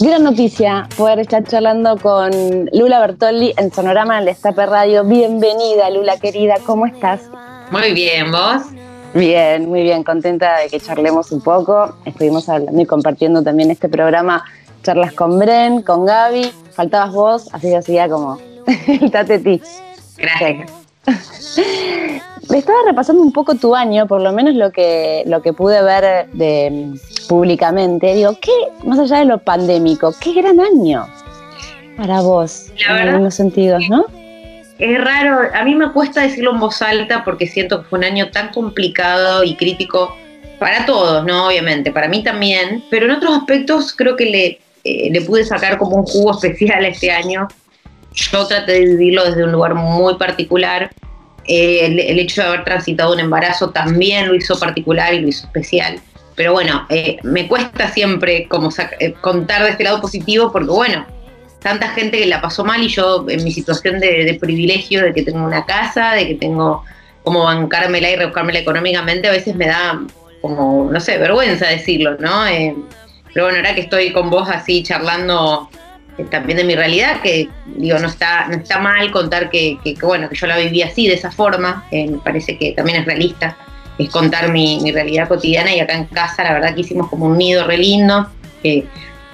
Gran noticia poder estar charlando con Lula Bertolli en Sonorama en el Estape Radio. Bienvenida, Lula querida, ¿cómo estás? Muy bien, ¿vos? Bien, muy bien, contenta de que charlemos un poco. Estuvimos hablando y compartiendo también este programa, charlas con Bren, con Gaby. Faltabas vos, así que hacía como el ti. Gracias. Estaba repasando un poco tu año, por lo menos lo que, lo que pude ver de, públicamente. Digo, ¿qué, más allá de lo pandémico, qué gran año para vos, en algunos sentidos, ¿no? Es raro, a mí me cuesta decirlo en voz alta porque siento que fue un año tan complicado y crítico para todos, ¿no? Obviamente, para mí también, pero en otros aspectos creo que le, eh, le pude sacar como un jugo especial este año. Yo traté de vivirlo desde un lugar muy particular eh, el, hecho de haber transitado un embarazo también lo hizo particular y lo hizo especial. Pero bueno, eh, me cuesta siempre como eh, contar de este lado positivo porque bueno, tanta gente que la pasó mal y yo en mi situación de, privilegio, de que tengo una casa, de que tengo como bancármela y rebuscármela económicamente, a veces me da como, no sé, vergüenza decirlo, ¿no? pero bueno, ahora que estoy con vos así charlando también de mi realidad, que digo, no está, no está mal contar que, bueno, que yo la viví así, de esa forma, eh, me parece que también es realista, es contar mi, realidad cotidiana y acá en casa la verdad que hicimos como un nido re lindo, que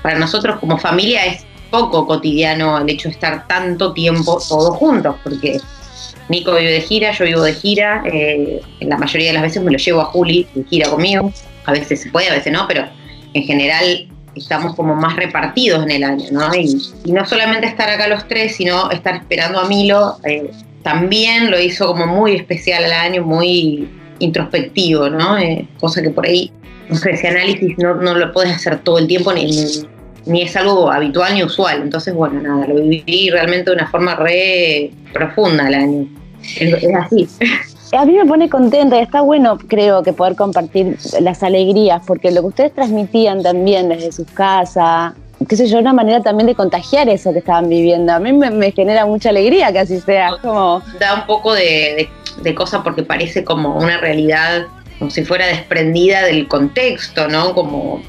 para nosotros como familia es poco cotidiano el hecho de estar tanto tiempo todos juntos, porque Nico vive de gira, yo vivo de gira, eh, la mayoría de las veces me lo llevo a Juli de gira conmigo, a veces se puede, a veces no, pero en general estamos como más repartidos en el año, ¿no? Y, no solamente estar acá los tres, sino estar esperando a Milo, eh, también lo hizo como muy especial al año, muy introspectivo, ¿no? Eh, cosa que por ahí, ese análisis no, no lo puedes hacer todo el tiempo ni, ni es algo habitual ni usual. Entonces, bueno, nada, lo viví realmente de una forma re profunda el año. es así. A mí me pone contenta y está bueno, creo, que poder compartir las alegrías, porque lo que ustedes transmitían también desde sus casas, qué sé yo, una manera también de contagiar eso que estaban viviendo. A mí me, genera mucha alegría que así sea. Da un poco de, de, cosa porque parece como una realidad, como si fuera desprendida del contexto, ¿no? Como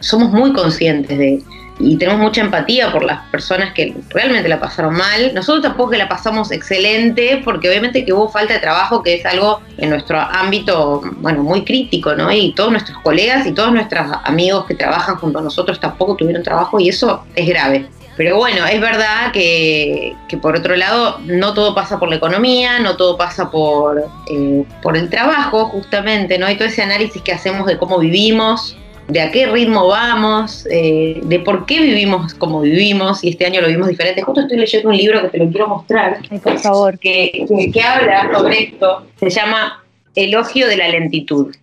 somos muy conscientes de, y tenemos mucha empatía por las personas que realmente la pasaron mal. Nosotros tampoco la pasamos excelente, porque obviamente que hubo falta de trabajo, que es algo en nuestro ámbito, bueno, muy crítico, ¿no? Y todos nuestros colegas y todos nuestros amigos que trabajan junto a nosotros tampoco tuvieron trabajo y eso es grave. Pero bueno, es verdad que, que por otro lado no todo pasa por la economía, no todo pasa por, eh, por el trabajo justamente, ¿no? Y todo ese análisis que hacemos de cómo vivimos, de a qué ritmo vamos, eh, de por qué vivimos como vivimos, y este año lo vimos diferente. Justo estoy leyendo un libro que te lo quiero mostrar, por favor, que, que, habla sobre esto. Se llama Elogio de la lentitud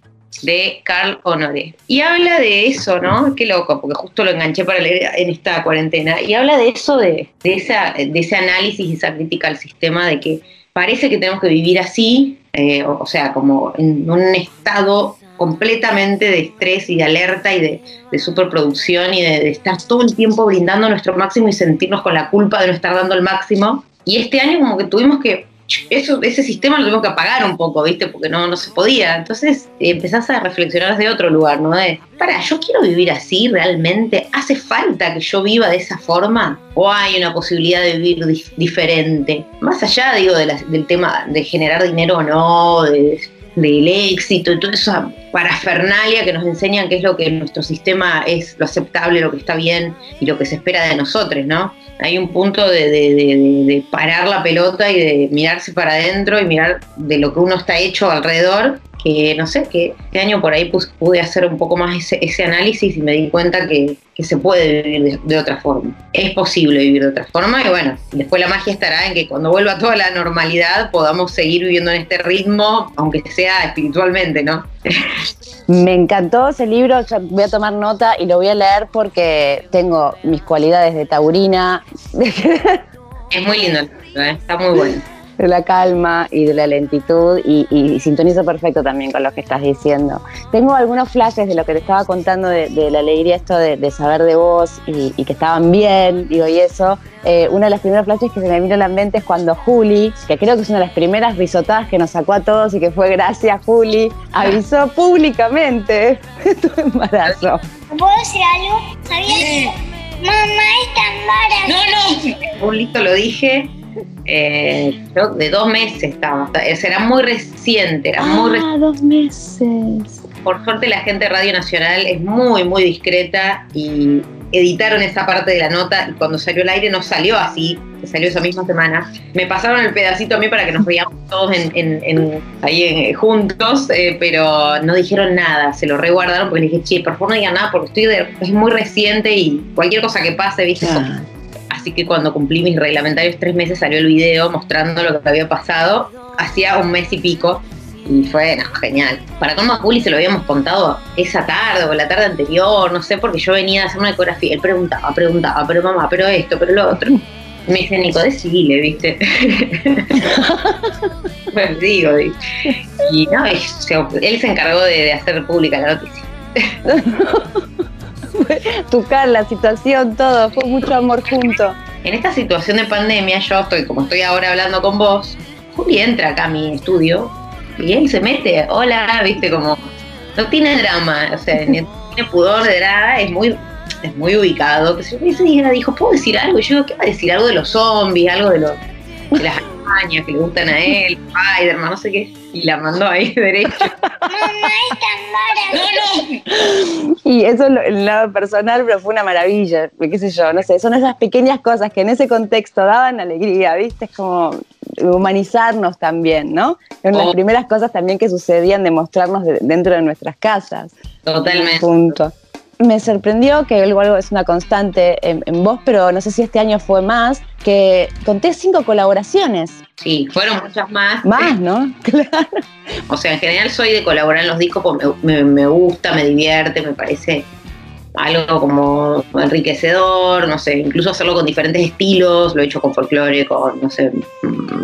de Carl Honoré. Y habla de eso, ¿no? Qué loco, porque justo lo enganché para leer en esta cuarentena. Y habla de eso, de, de, esa, de ese análisis y esa crítica al sistema, de que parece que tenemos que vivir así, eh, o, sea, como en un estado completamente de estrés y de alerta y de, superproducción y de, estar todo el tiempo brindando nuestro máximo y sentirnos con la culpa de no estar dando el máximo. Y este año como que tuvimos que, eso, ese sistema lo tuvimos que apagar un poco, ¿viste? Porque no, no se podía. Entonces empezás a reflexionar desde otro lugar, ¿no? De, para, ¿yo quiero vivir así realmente? ¿Hace falta que yo viva de esa forma? ¿O hay una posibilidad de vivir diferente? Más allá, digo, del tema de generar dinero o no, de del éxito y toda esa parafernalia que nos enseñan qué es lo que nuestro sistema es lo aceptable, lo que está bien y lo que se espera de nosotros, ¿no? Hay un punto de, de parar la pelota y de mirarse para adentro y mirar de lo que uno está hecho alrededor que no sé, que este año por ahí pude hacer un poco más ese, análisis y me di cuenta que, se puede vivir de, otra forma. Es posible vivir de otra forma y bueno, después la magia estará en que cuando vuelva toda la normalidad podamos seguir viviendo en este ritmo, aunque sea espiritualmente, ¿no? Me encantó ese libro, voy a tomar nota y lo voy a leer porque tengo mis cualidades de taurina. Es muy lindo, ¿eh? está muy bueno de la calma y de la lentitud y, sintonizo perfecto también con lo que estás diciendo. Tengo algunos flashes de lo que te estaba contando de, la alegría esto de, saber de vos y, que estaban bien, digo, y eso. Eh, uno de los primeros flashes que se me vino a la mente es cuando Juli, que creo que es una de las primeras risotadas que nos sacó a todos y que fue gracias Juli, avisó públicamente tu embarazo. ¿Puedo decir algo? ¿Sabías? Mamá está embarazada. No, no. Un listo lo dije. Eh, de dos meses estaba. Era muy reciente. Era muy ah, dos meses. Por suerte la gente de Radio Nacional es muy, muy discreta y editaron esa parte de la nota y cuando salió al aire no salió así, salió esa misma semana. Me pasaron el pedacito a mí para que nos veamos todos en, ahí juntos, eh, pero no dijeron nada, se lo reguardaron porque le dije, che, por favor no digan nada porque estoy es muy reciente y cualquier cosa que pase, viste. Así que cuando cumplí mis reglamentarios tres meses salió el video mostrando lo que había pasado, hacía un mes y pico y fue genial. Para Colmo a Juli se lo habíamos contado esa tarde o la tarde anterior, no sé, porque yo venía a hacer una ecografía. Él preguntaba, preguntaba, pero mamá, pero esto, pero lo otro. Me dice, Nico, decile, ¿viste? pues digo, y no, él se encargó de, hacer pública la noticia. Tucar la situación, todo, fue mucho amor junto. En esta situación de pandemia, yo estoy, como estoy ahora hablando con vos, Juli entra acá a mi estudio y él se mete, hola, viste, como, no tiene drama, o sea, ni tiene pudor de nada, es muy, es muy ubicado. Que si ese día dijo, ¿puedo decir algo? Y yo, ¿qué va a decir? Algo de los zombies, algo de, los, de las arañas que le gustan a él, Spiderman, no sé qué. Y la mandó ahí derecho. No, no. Y eso el lado personal, pero fue una maravilla, qué sé yo, no sé, son esas pequeñas cosas que en ese contexto daban alegría, ¿viste? Es como humanizarnos también, ¿no? Las oh. primeras cosas también que sucedían de mostrarnos dentro de nuestras casas. Totalmente. Punto. Me sorprendió que algo, algo es una constante en, vos, pero no sé si este año fue más, que conté cinco colaboraciones. Sí, fueron muchas más. Más, ¿no? Claro. O sea, en general soy de colaborar en los discos porque me gusta, me divierte, me parece algo como enriquecedor, no sé, incluso hacerlo con diferentes estilos, lo he hecho con folclore, con, no sé,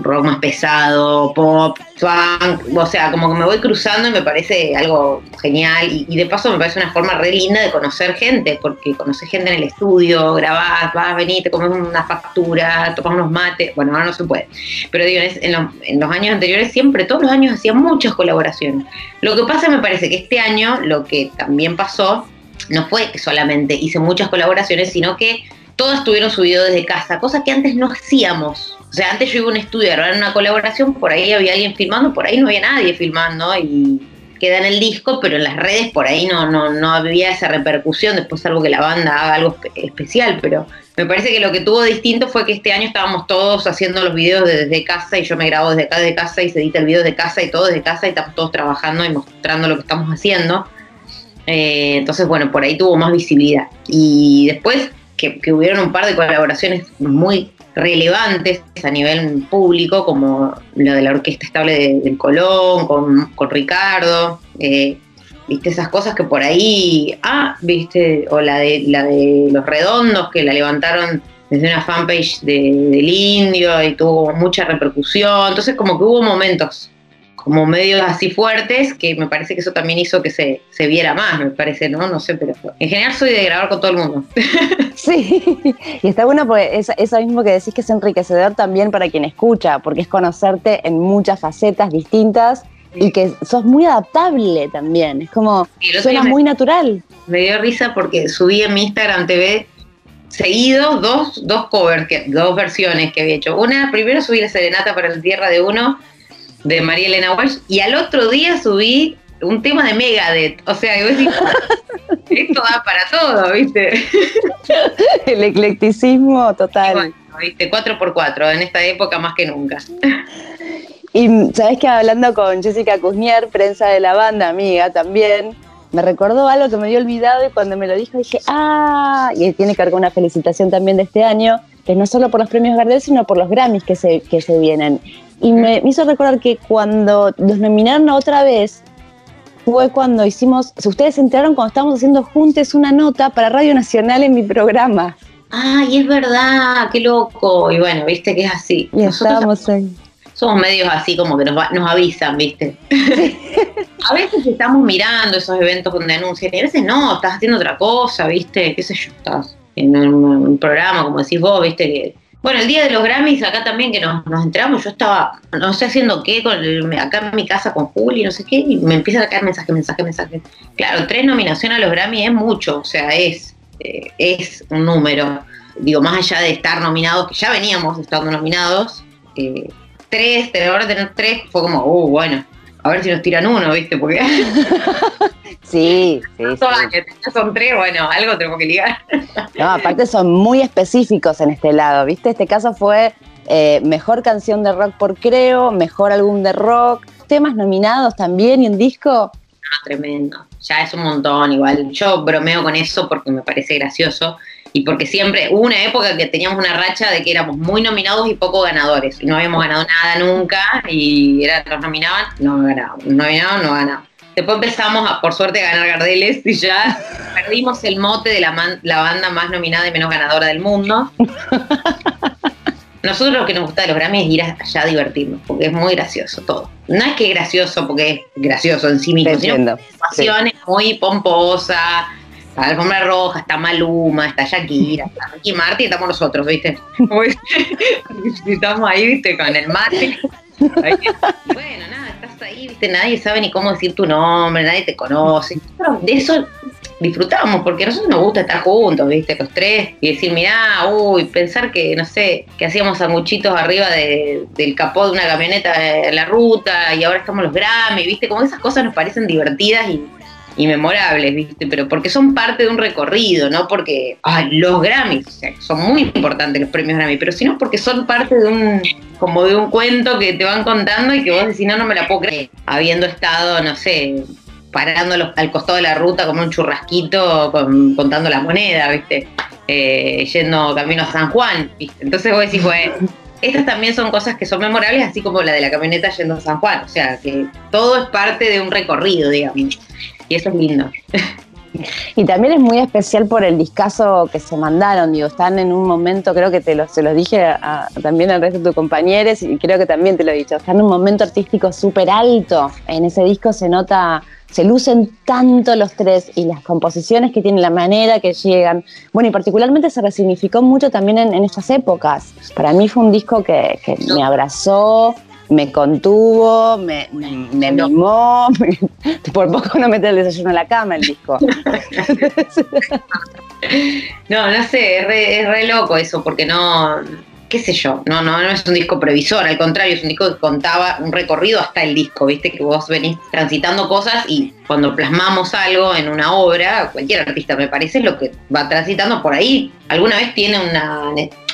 rock más pesado, pop, funk, o sea, como que me voy cruzando y me parece algo genial y, de paso me parece una forma re linda de conocer gente, porque conoces gente en el estudio, grabás, vas, venís, te comes una factura, tomas unos mates, bueno, ahora no se puede, pero digo, en, en los años anteriores siempre, todos los años hacía muchas colaboraciones. Lo que pasa me parece que este año lo que también pasó no fue que solamente hice muchas colaboraciones, sino que todas estuvieron subidos desde casa, cosa que antes no hacíamos. O sea, antes yo iba a un estudio a grabar una colaboración, por ahí había alguien filmando, por ahí no había nadie filmando y queda en el disco, pero en las redes por ahí no, no, no había esa repercusión, después algo que la banda haga algo especial, pero me parece que lo que tuvo distinto fue que este año estábamos todos haciendo los videos desde casa y yo me grabo desde acá desde casa y se edita el video desde casa y todo desde casa y estamos todos trabajando y mostrando lo que estamos haciendo. Eh, entonces, bueno, por ahí tuvo más visibilidad. Y después que, hubieron un par de colaboraciones muy relevantes a nivel público, como la de la Orquesta Estable del Colón, con, Ricardo, eh, viste esas cosas que por ahí, ah, viste, o la de, la de Los Redondos, que la levantaron desde una fanpage del indio y tuvo mucha repercusión, entonces como que hubo momentos como medios así fuertes, que me parece que eso también hizo que se, se viera más, me parece, ¿no? No sé, pero en general soy de grabar con todo el mundo. Sí, y está bueno porque es, eso mismo que decís que es enriquecedor también para quien escucha, porque es conocerte en muchas facetas distintas y que sos muy adaptable también, es como, suena muy natural. Me dio risa porque subí en mi Instagram TV seguido dos, dos covers, dos versiones que había hecho. Una, primero subí la serenata para la tierra de uno, de María Elena Walsh y al otro día subí un tema de Megadeth. O sea, esto da para todo, ¿viste? El eclecticismo total. Bueno, ¿viste? 4x4, en esta época más que nunca. Y sabes que hablando con Jessica Cusnier, prensa de la banda, amiga también, me recordó algo que me había olvidado y cuando me lo dijo dije, ah, y tiene que ver con una felicitación también de este año, que no solo por los premios Gardel, sino por los Grammys que se, que se vienen. Y me, hizo recordar que cuando los nominaron otra vez, fue cuando hicimos, si ustedes se enteraron cuando estábamos haciendo juntos una nota para Radio Nacional en mi programa. Ay, es verdad, qué loco. Y bueno, viste que es así. Y estábamos ahí. Somos medios así como que nos, nos avisan, viste. a veces estamos mirando esos eventos donde anuncian y a veces no, estás haciendo otra cosa, viste, qué sé yo, estás en un, programa, como decís vos, viste, que bueno, el día de los Grammys, acá también que nos, entramos, yo estaba, no sé haciendo qué, con acá en mi casa con Juli, no sé qué, y me empieza a caer mensaje, mensaje, mensaje. Claro, tres nominaciones a los Grammys es mucho, o sea, es, eh, es un número. Digo, más allá de estar nominados, que ya veníamos estando nominados, eh, tres, de ahora tener tres, fue como, uh, bueno, a ver si nos tiran uno, ¿viste? Porque. sí, sí. sí. son tres, bueno, algo tengo que ligar. no, aparte son muy específicos en este lado, ¿viste? Este caso fue eh, mejor canción de rock por Creo, mejor álbum de rock, temas nominados también y un disco. Ah, tremendo. Ya es un montón, igual. Yo bromeo con eso porque me parece gracioso y porque siempre hubo una época que teníamos una racha de que éramos muy nominados y poco ganadores. Y no habíamos ganado nada nunca y era, nos nominaban, no ganábamos. Nos nominaban, no ganábamos. Después empezamos, a, por suerte, a ganar Gardeles y ya perdimos el mote de la, la banda más nominada y menos ganadora del mundo. Nosotros lo que nos gusta de los Grammys es ir allá a divertirnos, porque es muy gracioso todo. No es que es gracioso porque es gracioso en sí mismo, sino que muy pomposa, Está alfombra roja, está Maluma, está Shakira, está Ricky Martin estamos nosotros, ¿viste? estamos ahí, ¿viste? Con el mate. bueno, nada, estás ahí, ¿viste? Nadie sabe ni cómo decir tu nombre, nadie te conoce. De eso disfrutamos, porque a nosotros nos gusta estar juntos, ¿viste? Los tres, y decir, mirá, uy, pensar que, no sé, que hacíamos sanguchitos arriba del capó de una camioneta en la ruta, y ahora estamos los Grammy, ¿viste? Como esas cosas nos parecen divertidas y y memorables, ¿viste? Pero porque son parte de un recorrido, no porque ah, los Grammys, son muy importantes los premios Grammy, pero sino porque son parte de un como de un cuento que te van contando y que vos decís, no, no me la puedo creer, habiendo estado, no sé, parando al costado de la ruta como un churrasquito contando la moneda, ¿viste? Eh, yendo camino a San Juan, ¿viste? Entonces vos decís, bueno, estas también son cosas que son memorables, así como la de la camioneta yendo a San Juan, o sea, que todo es parte de un recorrido, digamos y eso es lindo. Y también es muy especial por el discazo que se mandaron, digo, están en un momento, creo que te lo, se los dije también al resto de tus compañeros y creo que también te lo he dicho, están en un momento artístico súper alto, en ese disco se nota, se lucen tanto los tres y las composiciones que tienen, la manera que llegan, bueno, y particularmente se resignificó mucho también en, en estas épocas, para mí fue un disco que me abrazó, me contuvo, me, me, mimó, por poco no mete el desayuno en la cama el disco. no, no sé, es re, es re, loco eso, porque no, qué sé yo, no, no, no es un disco previsor, al contrario, es un disco que contaba un recorrido hasta el disco, viste, que vos venís transitando cosas y cuando plasmamos algo en una obra, cualquier artista me parece, lo que va transitando por ahí, alguna vez tiene una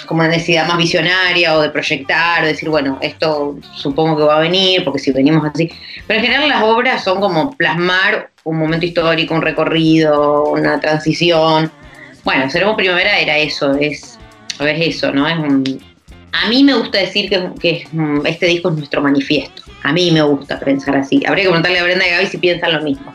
como una necesidad más visionaria o de proyectar o decir, bueno, esto supongo que va a venir, porque si venimos así. Pero en general las obras son como plasmar un momento histórico, un recorrido, una transición. Bueno, Seremos Primavera era eso, es, es eso, ¿no? Es a mí me gusta decir que, que este disco es nuestro manifiesto. A mí me gusta pensar así. Habría que preguntarle a Brenda y Gaby si piensan lo mismo.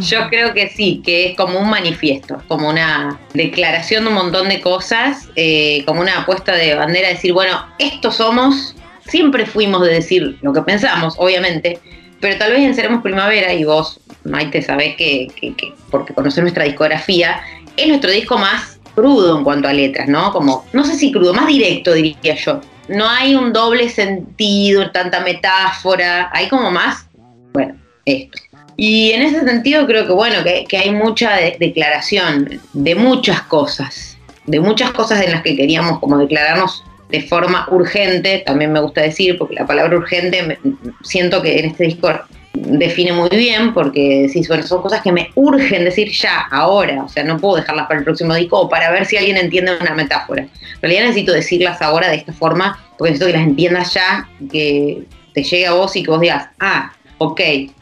Yo creo que sí, que es como un manifiesto, como una declaración de un montón de cosas, eh, como una apuesta de bandera, decir, bueno, estos somos, siempre fuimos de decir lo que pensamos, obviamente, pero tal vez en Seremos Primavera, y vos, Maite, sabés que, que, que porque conoces nuestra discografía, es nuestro disco más crudo en cuanto a letras, ¿no? Como, no sé si crudo, más directo diría yo. No hay un doble sentido, tanta metáfora, hay como más, bueno, esto. Y en ese sentido creo que bueno, que, hay mucha declaración de muchas cosas, de muchas cosas en las que queríamos como declararnos de forma urgente, también me gusta decir, porque la palabra urgente siento que en este disco define muy bien, porque sí, bueno, son cosas que me urgen decir ya, ahora, o sea, no puedo dejarlas para el próximo disco o para ver si alguien entiende una metáfora. En realidad necesito decirlas ahora de esta forma, porque necesito que las entiendas ya, que te llegue a vos y que vos digas, ah, ok,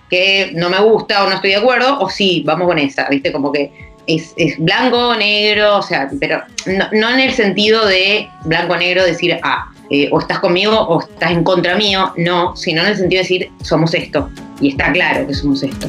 que no me gusta o no estoy de acuerdo, o sí, vamos con esa, ¿viste? Como que es, blanco, negro, o sea, pero no, en el sentido de blanco-negro decir, ah, eh, o estás conmigo o estás en contra mío, no, sino en el sentido de decir, somos esto, y está claro que somos esto.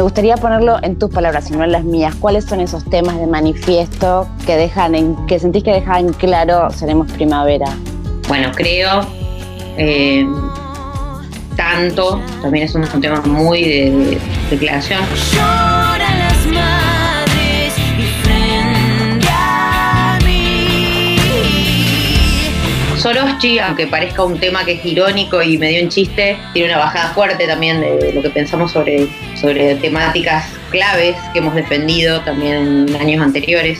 Me gustaría ponerlo en tus palabras y no en las mías. ¿Cuáles son esos temas de manifiesto que dejan en, que sentís que dejan claro seremos primavera? Bueno, creo eh, tanto, también es un, tema muy de, de declaración. Soroschi, aunque parezca un tema que es irónico y medio un chiste, tiene una bajada fuerte también de lo que pensamos sobre, sobre temáticas claves que hemos defendido también en años anteriores.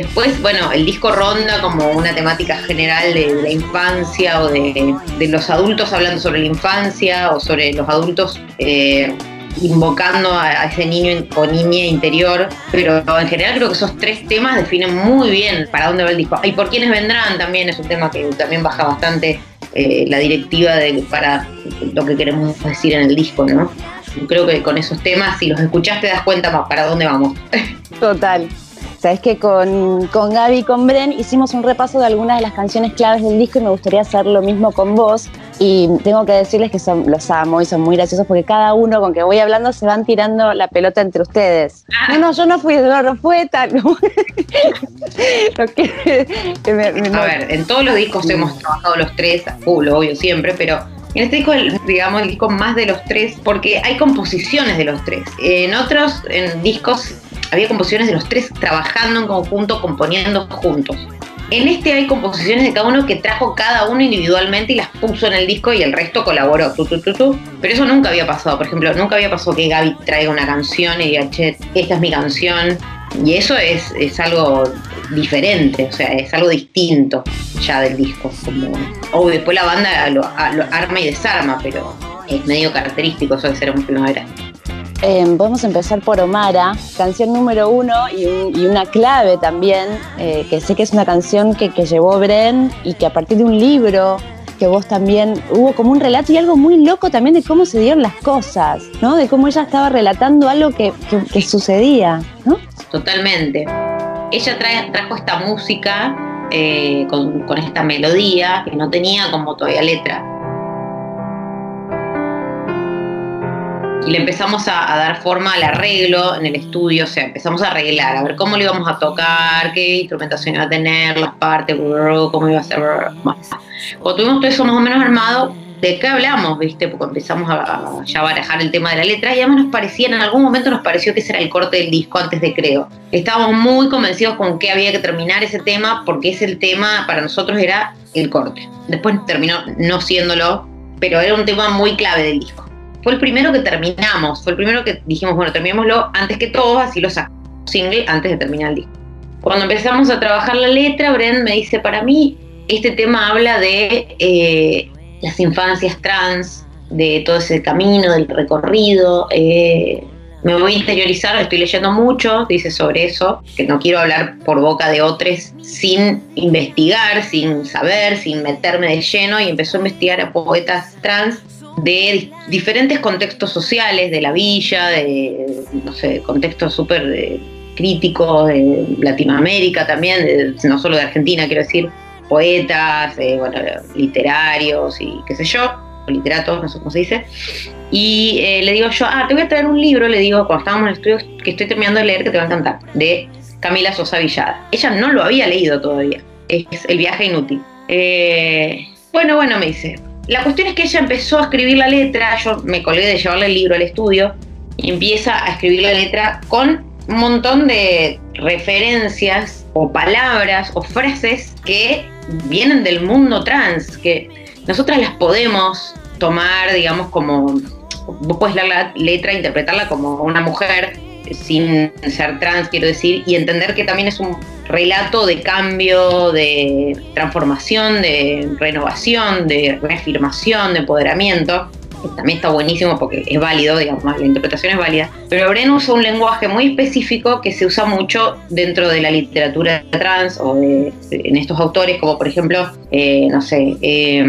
Después, bueno, el disco ronda como una temática general de, la infancia o de, los adultos hablando sobre la infancia o sobre los adultos eh, invocando a, ese niño o niña interior. Pero en general creo que esos tres temas definen muy bien para dónde va el disco. Y por quiénes vendrán también es un tema que también baja bastante eh, la directiva de, para lo que queremos decir en el disco, ¿no? Creo que con esos temas, si los escuchás, te das cuenta pa- para dónde vamos. Total. Sabes que con, con Gaby y con Bren hicimos un repaso de algunas de las canciones claves del disco y me gustaría hacer lo mismo con vos. Y tengo que decirles que son, los amo y son muy graciosos porque cada uno con que voy hablando se van tirando la pelota entre ustedes. No, no, yo no fui, no, no fue tal. Lo que- que me- me- A ver, en todos los discos hemos trabajado los tres, a full, obvio, siempre, pero en este disco, digamos, el disco más de los tres, porque hay composiciones de los tres. En otros en discos había composiciones de los tres trabajando en conjunto, componiendo juntos. En este hay composiciones de cada uno que trajo cada uno individualmente y las puso en el disco y el resto colaboró. Tu, tu, tu. Pero eso nunca había pasado. Por ejemplo, nunca había pasado que Gaby traiga una canción y diga, che, esta es mi canción. Y eso es, es algo diferente, o sea, es algo distinto ya del disco. Como, o después la banda lo arma y desarma, pero es medio característico eso de ser un primavera. Eh, podemos empezar por Omara, canción número uno y, un- y una clave también, eh, que sé que es una canción que, llevó Bren y que a partir de un libro que vos también hubo como un relato y algo muy loco también de cómo se dieron las cosas, ¿no? De cómo ella estaba relatando algo que, sucedía, ¿no? Totalmente. Ella trajo esta música eh, con esta melodía que no tenía como todavía letra. Y le empezamos a, dar forma al arreglo en el estudio, o sea, empezamos a arreglar, a ver cómo lo íbamos a tocar, qué instrumentación iba a tener, las partes, cómo iba a ser. Cuando tuvimos todo eso más o menos armado, ¿de qué hablamos, viste? Porque empezamos a, ya barajar el tema de la letra y además nos parecía, en algún momento nos pareció que ese era el corte del disco antes de Creo. Estábamos muy convencidos con que había que terminar ese tema porque ese tema para nosotros era el corte. Después terminó no siéndolo, pero era un tema muy clave del disco. Fue el primero que terminamos, fue el primero que dijimos, bueno, terminémoslo antes que todos, así lo sacamos single antes de terminar el disco. Cuando empezamos a trabajar la letra, Bren me dice, para mí este tema habla de eh, las infancias trans, de todo ese camino, del recorrido. eh, me voy a interiorizar, estoy leyendo mucho, dice sobre eso, que no quiero hablar por boca de otros sin investigar, sin saber, sin meterme de lleno, y empezó a investigar a poetas trans de di- diferentes contextos sociales, de la villa, de, no sé, contextos súper eh, críticos de Latinoamérica también, no solo de Argentina, quiero decir, poetas, eh, bueno, literarios y qué sé yo, literatos, no sé cómo se dice. Y eh, le digo yo, ah, te voy a traer un libro, le digo, cuando estábamos en el estudio, que estoy terminando de leer, que te va a encantar, de Camila Sosa Villada. Ella no lo había leído todavía, es El viaje inútil. Bueno, bueno, me dice. La cuestión es que ella empezó a escribir la letra, yo me colgué de llevarle el libro al estudio, y empieza a escribir la letra con un montón de referencias o palabras o frases que vienen del mundo trans, que nosotras las podemos tomar, digamos, como, vos puedes leer la letra interpretarla como una mujer sin ser trans, quiero decir, y entender que también es un relato de cambio, de transformación, de renovación, de reafirmación, de empoderamiento. También está buenísimo porque es válido, digamos, la interpretación es válida, pero Bren usa un lenguaje muy específico que se usa mucho dentro de la literatura trans o en estos autores, como por ejemplo, eh, no sé, eh,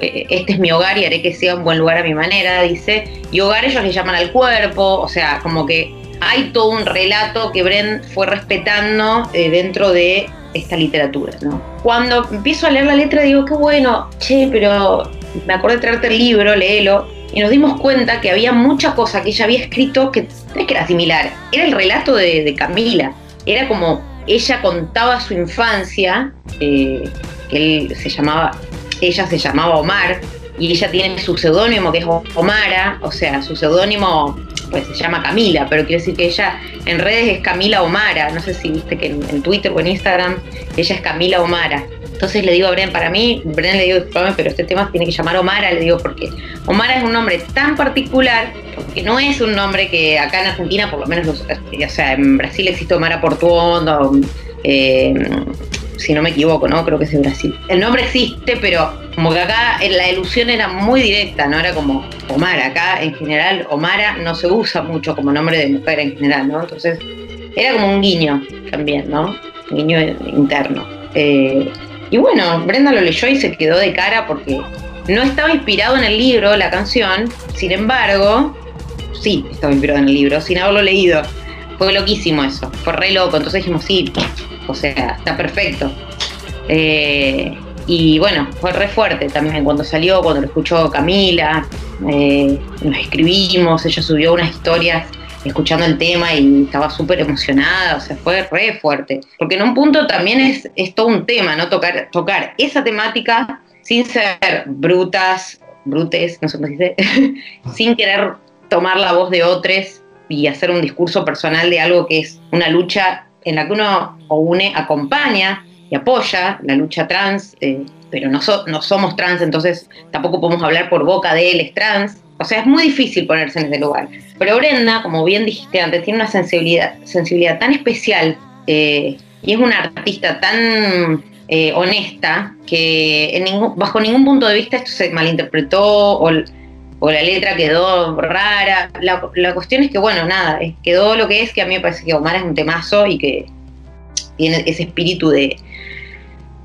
este es mi hogar y haré que sea un buen lugar a mi manera, dice, y hogar ellos le llaman al cuerpo, o sea, como que hay todo un relato que Bren fue respetando eh, dentro de esta literatura, ¿no? Cuando empiezo a leer la letra digo, qué bueno, che, pero me acordé de traerte el libro, léelo, y nos dimos cuenta que había mucha cosa que ella había escrito que no es que era similar, era el relato de, Camila, era como ella contaba su infancia, eh, él se llamaba, ella se llamaba Omar, y ella tiene su seudónimo que es Omara, o sea, su seudónimo pues se llama Camila, pero quiere decir que ella en redes es Camila Omara, no sé si viste que en, en Twitter o en Instagram ella es Camila Omara. Entonces le digo a Bren, para mí, Bren le digo, disculpame, pero este tema tiene que llamar Omara, le digo, porque Omara es un nombre tan particular, porque no es un nombre que acá en Argentina, por lo menos, los- o sea, en Brasil existe Omara Portuondo, eh, si no me equivoco, ¿no? Creo que es de Brasil. El nombre existe, pero como que acá la ilusión era muy directa, ¿no? Era como Omar. Acá en general, Omara no se usa mucho como nombre de mujer en general, ¿no? Entonces, era como un guiño también, ¿no? Un guiño interno. Eh, y bueno, Brenda lo leyó y se quedó de cara porque no estaba inspirado en el libro, la canción, sin embargo, sí, estaba inspirado en el libro, sin haberlo leído. Fue loquísimo eso, fue re loco. Entonces dijimos, sí, o sea, está perfecto. Eh, y bueno, fue re fuerte también cuando salió, cuando lo escuchó Camila, eh, nos escribimos, ella subió unas historias escuchando el tema y estaba súper emocionada, o sea, fue re fuerte. Porque en un punto también es, es todo un tema, ¿no? Tocar, tocar esa temática sin ser brutas, brutes, no sé cómo dice, sin querer tomar la voz de otros y hacer un discurso personal de algo que es una lucha en la que uno o une, acompaña y apoya la lucha trans, eh, pero no, so- no somos trans, entonces tampoco podemos hablar por boca de él es trans. O sea, es muy difícil ponerse en ese lugar. Pero Brenda, como bien dijiste antes, tiene una sensibilidad, sensibilidad tan especial eh, y es una artista tan eh, honesta que bajo ningún punto de vista esto se malinterpretó o, o la letra quedó rara. La, la cuestión es que, bueno, nada, quedó lo que es, que a mí me parece que Omar es un temazo y que tiene ese espíritu de,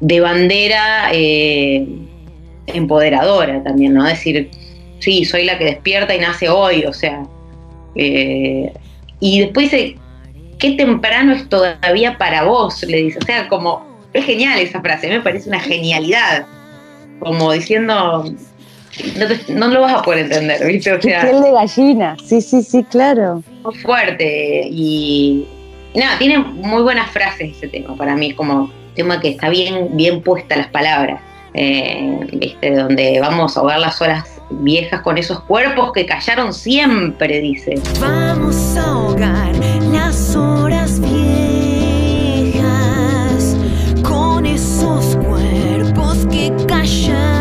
de bandera eh, empoderadora también, ¿no? Decir, sí, soy la que despierta y nace hoy, o sea. eh, y después dice, qué temprano es todavía para vos, le dice. O sea, como, es genial esa frase, me parece una genialidad. Como diciendo, no, te- no lo vas a poder entender, ¿viste? O sea, piel de gallina. Sí, sí, sí, claro. muy fuerte y, y nada, tiene muy buenas frases ese tema para mí, como tema que está bien, bien puesta las palabras, eh, ¿viste? donde vamos a ahogar las horas viejas con esos cuerpos que callaron siempre, dice. Vamos a ahogar las horas viejas con esos cuerpos que callaron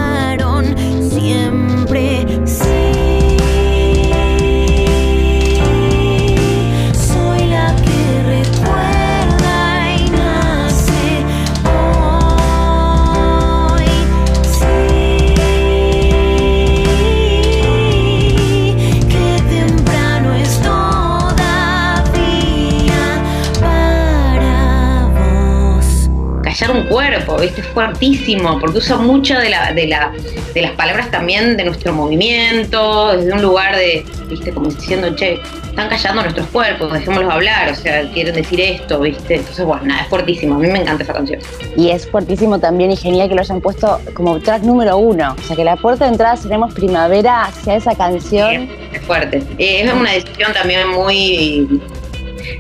cuerpo, ¿viste? Es fuertísimo, porque usa mucho de, la, de, la, de las palabras también de nuestro movimiento, desde un lugar de, ¿viste? Como diciendo, che, están callando nuestros cuerpos, dejémoslos hablar, o sea, quieren decir esto, ¿viste? Entonces, bueno, nada, es fuertísimo, a mí me encanta esa canción. Y es fuertísimo también y genial que lo hayan puesto como track número uno. O sea, que la puerta de entrada seremos primavera sea esa canción. Es fuerte. Eh, es una decisión también muy.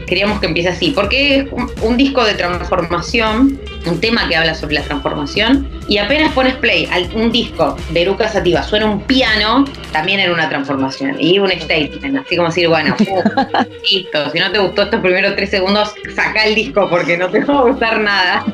Queríamos que empiece así, porque es un, un disco de transformación, un tema que habla sobre la transformación, y apenas pones play a un disco de Eruca Sativa, suena un piano, también era una transformación, y un statement, así como decir, bueno, pum, listo, si no te gustó estos primeros tres segundos, saca el disco porque no te va a gustar nada.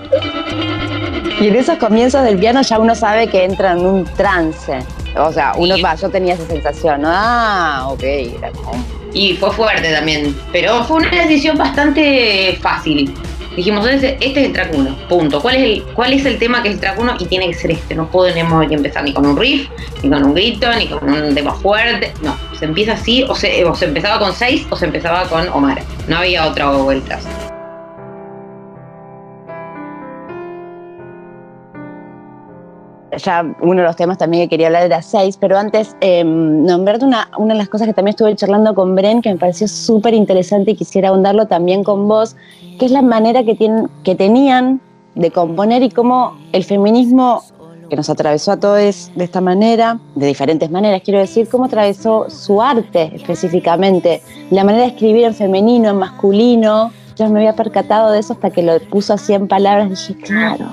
Y en esos comienzos del piano ya uno sabe que entra en un trance. O sea, uno Sí. va, yo tenía esa sensación. ¿no? Ah, ok. Era como- Y fue fuerte también, pero fue una decisión bastante fácil. Dijimos, este, este es el track 1, punto. ¿Cuál es, el, ¿Cuál es el tema que es el track 1? Y tiene que ser este. No podemos empezar ni con un riff, ni con un grito, ni con un tema fuerte. No, se empieza así, o se, o se empezaba con 6 o se empezaba con Omar. No había otra vuelta. Ya uno de los temas también que quería hablar era seis, pero antes eh, nombrarte una, una de las cosas que también estuve charlando con Bren, que me pareció súper interesante y quisiera ahondarlo también con vos, que es la manera que, tienen, que tenían de componer y cómo el feminismo que nos atravesó a todos de esta manera, de diferentes maneras, quiero decir, cómo atravesó su arte específicamente, la manera de escribir en femenino, en masculino. Yo me había percatado de eso hasta que lo puso así en palabras y dije, claro.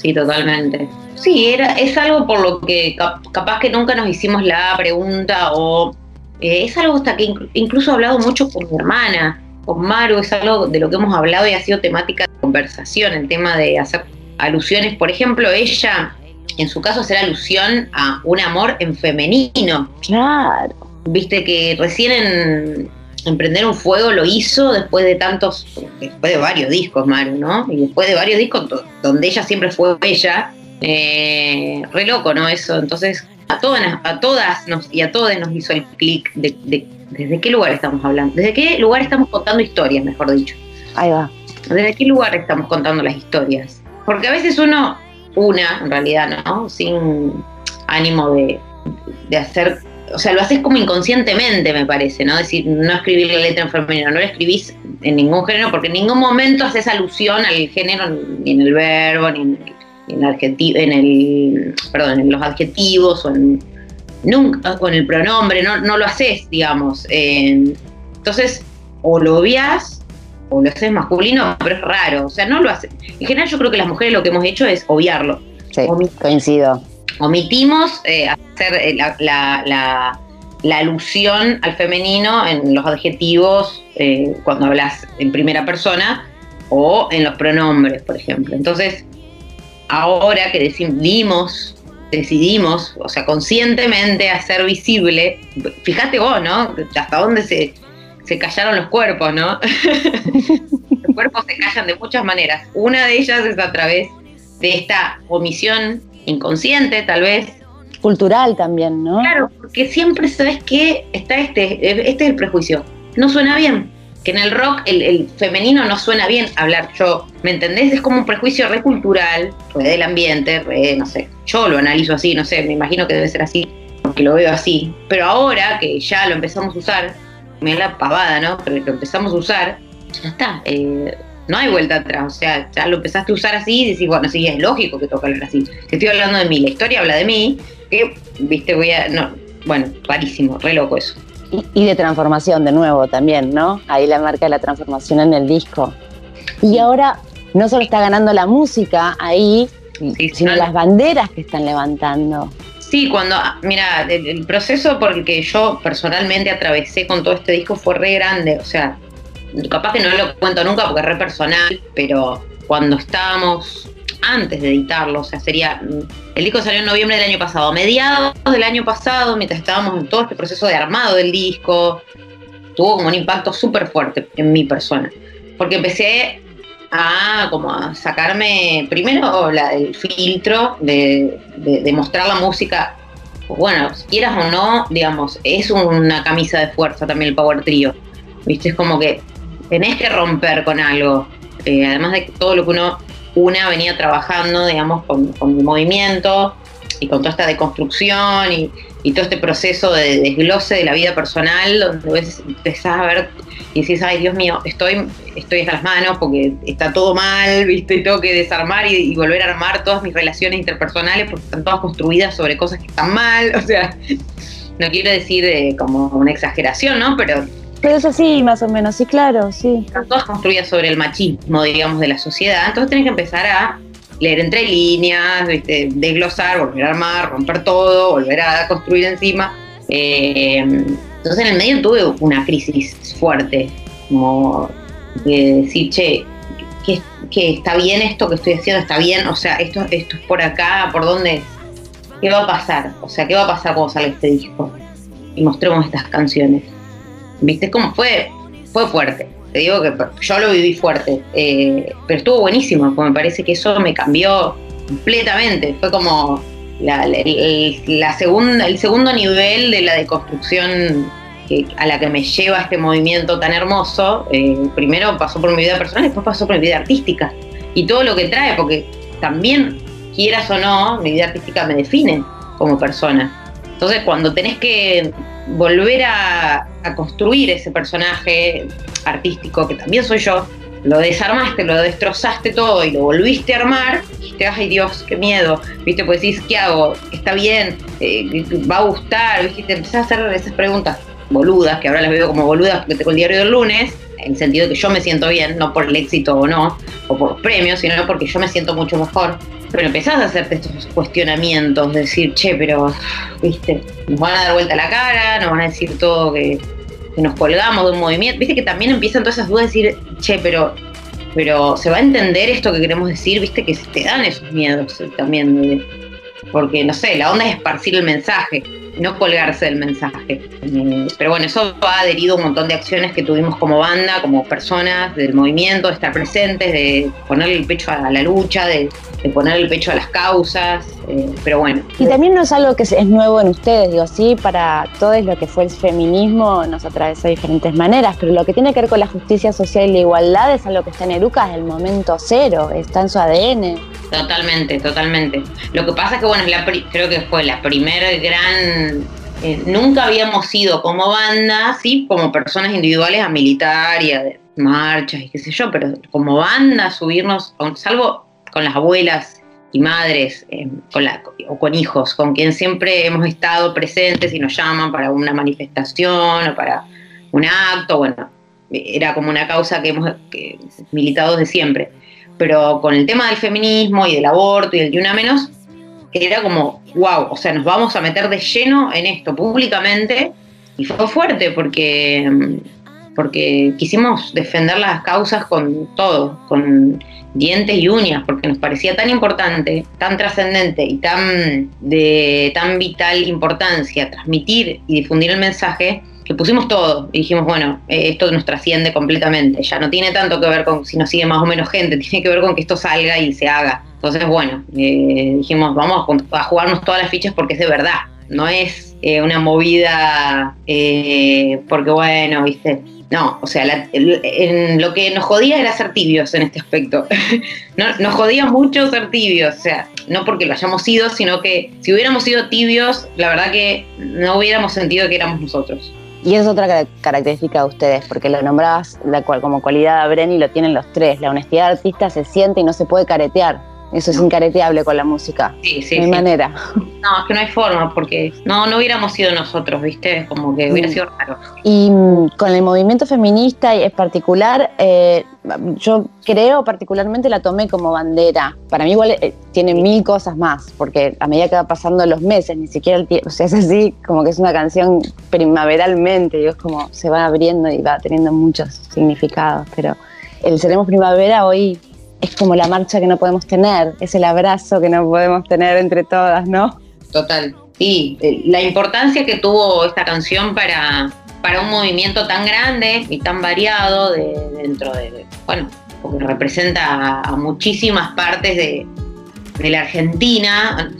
Sí, totalmente. Sí, era, es algo por lo que capaz que nunca nos hicimos la pregunta o eh, es algo hasta que incluso he hablado mucho con mi hermana, con Maru, es algo de lo que hemos hablado y ha sido temática de conversación, el tema de hacer alusiones. Por ejemplo, ella, en su caso, hacer alusión a un amor en femenino. Claro. Viste que recién en Emprender un Fuego lo hizo después de tantos, después de varios discos, Maru, ¿no? Y después de varios discos donde ella siempre fue ella, eh, re loco, ¿no? Eso, entonces a todas, a todas nos, y a todos nos hizo el clic de, desde qué lugar estamos hablando, desde qué lugar estamos contando historias, mejor dicho. Ahí va. Desde qué lugar estamos contando las historias. Porque a veces uno, una en realidad, ¿no? Sin ánimo de, de hacer o sea, lo haces como inconscientemente, me parece, ¿no? Es decir, no escribir la letra en femenino, no la escribís en ningún género, porque en ningún momento haces alusión al género, ni en el verbo, ni en el, en el perdón, en los adjetivos o en, nunca, con el pronombre, no, no lo haces, digamos. entonces, o lo obvias o lo haces masculino, pero es raro, o sea, no lo haces. En general yo creo que las mujeres lo que hemos hecho es obviarlo. Sí, coincido omitimos eh, hacer eh, la, alusión al femenino en los adjetivos eh, cuando hablas en primera persona o en los pronombres, por ejemplo. Entonces, ahora que decidimos, decidimos, o sea, conscientemente hacer visible, fíjate vos, ¿no? Hasta dónde se, se callaron los cuerpos, ¿no? los cuerpos se callan de muchas maneras. Una de ellas es a través de esta omisión inconsciente tal vez. Cultural también, ¿no? Claro, porque siempre sabes que está este, este es el prejuicio. No suena bien. Que en el rock el, femenino no suena bien hablar yo. ¿Me entendés? Es como un prejuicio re cultural, re del ambiente, re, no sé. Yo lo analizo así, no sé, me imagino que debe ser así, porque lo veo así. Pero ahora que ya lo empezamos a usar, me da la pavada, ¿no? Pero lo empezamos a usar, ya está. Eh, no hay vuelta atrás. O sea, ya lo empezaste a usar así y decís, bueno, sí, es lógico que toque hablar así. Te estoy hablando de mí, la historia habla de mí, que, viste, voy a. No, bueno, parísimo, re loco eso. Y, de transformación de nuevo también, ¿no? Ahí la marca de la transformación en el disco. Y ahora no solo está ganando la música ahí, sino las banderas que están levantando. Sí, cuando, mira, el, proceso por el que yo personalmente atravesé con todo este disco fue re grande, o sea, capaz que no lo cuento nunca porque es re personal, pero cuando estábamos antes de editarlo, o sea, sería. El disco salió en noviembre del año pasado. A mediados del año pasado, mientras estábamos en todo este proceso de armado del disco, tuvo como un impacto súper fuerte en mi persona. Porque empecé a como a sacarme primero la, el filtro de, de, mostrar la música. Bueno, quieras o no, digamos, es una camisa de fuerza también el Power Trio. ¿Viste? Es como que tenés que romper con algo. Eh, además de todo lo que uno una venía trabajando, digamos, con, con, el movimiento y con toda esta deconstrucción y, todo este proceso de desglose de la vida personal, donde a veces empezás a ver y decís, ay Dios mío, estoy, estoy hasta las manos porque está todo mal, ¿viste? Y tengo que desarmar y, volver a armar todas mis relaciones interpersonales porque están todas construidas sobre cosas que están mal, o sea, no quiero decir eh, como una exageración, ¿no? Pero pero es así, más o menos, sí, claro, sí. Están todas construidas sobre el machismo, digamos, de la sociedad. Entonces tenés que empezar a leer entre líneas, desglosar, volver a armar, romper todo, volver a construir encima. Eh, entonces en el medio tuve una crisis fuerte, como de decir, che, que, está bien esto que estoy haciendo, está bien, o sea, esto, esto es por acá, por dónde, ¿qué va a pasar? O sea, ¿qué va a pasar cuando sale este disco? Y mostremos estas canciones. ¿Viste cómo fue? Fue fuerte. te digo que yo lo viví fuerte, eh, pero estuvo buenísimo, porque me parece que eso me cambió completamente. Fue como la, segunda, el segundo nivel de la deconstrucción a la que me lleva este movimiento tan hermoso. Eh, primero pasó por mi vida personal, después pasó por mi vida artística. Y todo lo que trae, porque también, quieras o no, mi vida artística me define como persona. Entonces, cuando tenés que volver a, construir ese personaje artístico, que también soy yo, lo desarmaste, lo destrozaste todo y lo volviste a armar, dijiste, ay Dios, qué miedo, viste, pues decís, ¿qué hago? ¿Está bien? Eh, ¿Va a gustar? ¿Viste? Te empezás a hacer esas preguntas boludas, que ahora las veo como boludas porque tengo el diario del lunes, en el sentido de que yo me siento bien, no por el éxito o no, o por los premios, sino porque yo me siento mucho mejor. Pero empezás a hacerte estos cuestionamientos, decir, che, pero, viste, nos van a dar vuelta la cara, nos van a decir todo que, nos colgamos de un movimiento. Viste que también empiezan todas esas dudas de decir, che, pero, pero se va a entender esto que queremos decir, viste que te dan esos miedos también. porque, no sé, la onda es esparcir el mensaje, no colgarse del mensaje. Eh, pero bueno, eso ha adherido a un montón de acciones que tuvimos como banda, como personas del movimiento, de estar presentes, de ponerle el pecho a la lucha, de, de poner el pecho a las causas. eh, pero bueno, Y también no es algo que es es nuevo en ustedes, digo, sí, para todo lo que fue el feminismo nos atravesó de diferentes maneras, pero lo que tiene que ver con la justicia social y la igualdad es algo que está en Eruca desde el momento cero, está en su ADN. Totalmente, totalmente. Lo que pasa es que, bueno, es la creo que fue la primera gran... eh, nunca habíamos ido como banda, sí, como personas individuales a militar y a de- marchas y qué sé yo, pero como banda subirnos, salvo con las abuelas y madres eh, con la- o con hijos, con quien siempre hemos estado presentes y nos llaman para una manifestación o para un acto, bueno, era como una causa que hemos militado desde siempre. Pero con el tema del feminismo y del aborto y del de una menos, era como, wow, o sea, nos vamos a meter de lleno en esto públicamente y fue fuerte porque, mm, porque quisimos defender las causas con todo, con dientes y uñas, porque nos parecía tan importante, tan trascendente y tan de tan vital importancia transmitir y difundir el mensaje que pusimos todo y dijimos, bueno, eh, esto nos trasciende completamente, ya no tiene tanto que ver con si nos sigue más o menos gente, tiene que ver con que esto salga y se haga. Entonces, bueno, eh, dijimos, vamos a jugarnos todas las fichas porque es de verdad, no es eh, una movida eh, porque, bueno, viste, no, o sea, la- en lo que nos jodía era ser tibios en este aspecto. no, nos jodía mucho ser tibios, o sea, no porque lo hayamos sido, sino que si hubiéramos sido tibios, la verdad que no hubiéramos sentido que éramos nosotros. Y es otra cara- característica de ustedes, porque lo nombrabas la cual, como cualidad a Bren y lo tienen los tres. La honestidad artista se siente y no se puede caretear. Eso es incareteable con la música. Sí, sí, no hay sí. manera. No, es que no hay forma, porque no, no hubiéramos sido nosotros, ¿viste? Como que hubiera Mm. sido raro. Y mm, con el movimiento feminista y en particular, eh, yo creo particularmente la tomé como bandera. Para mí igual eh, tiene mil cosas más, porque a medida que va pasando los meses, ni siquiera el tiempo, o sea, es así como que es una canción primaveralmente, digo, es como se va abriendo y va teniendo muchos significados, pero el Seremos Primavera hoy es como la marcha que no podemos tener, es el abrazo que no podemos tener entre todas, ¿no? Total. Sí, eh, la importancia que tuvo esta canción para, para un movimiento tan grande y tan variado de, dentro de, bueno, porque representa a, muchísimas partes de, de la Argentina,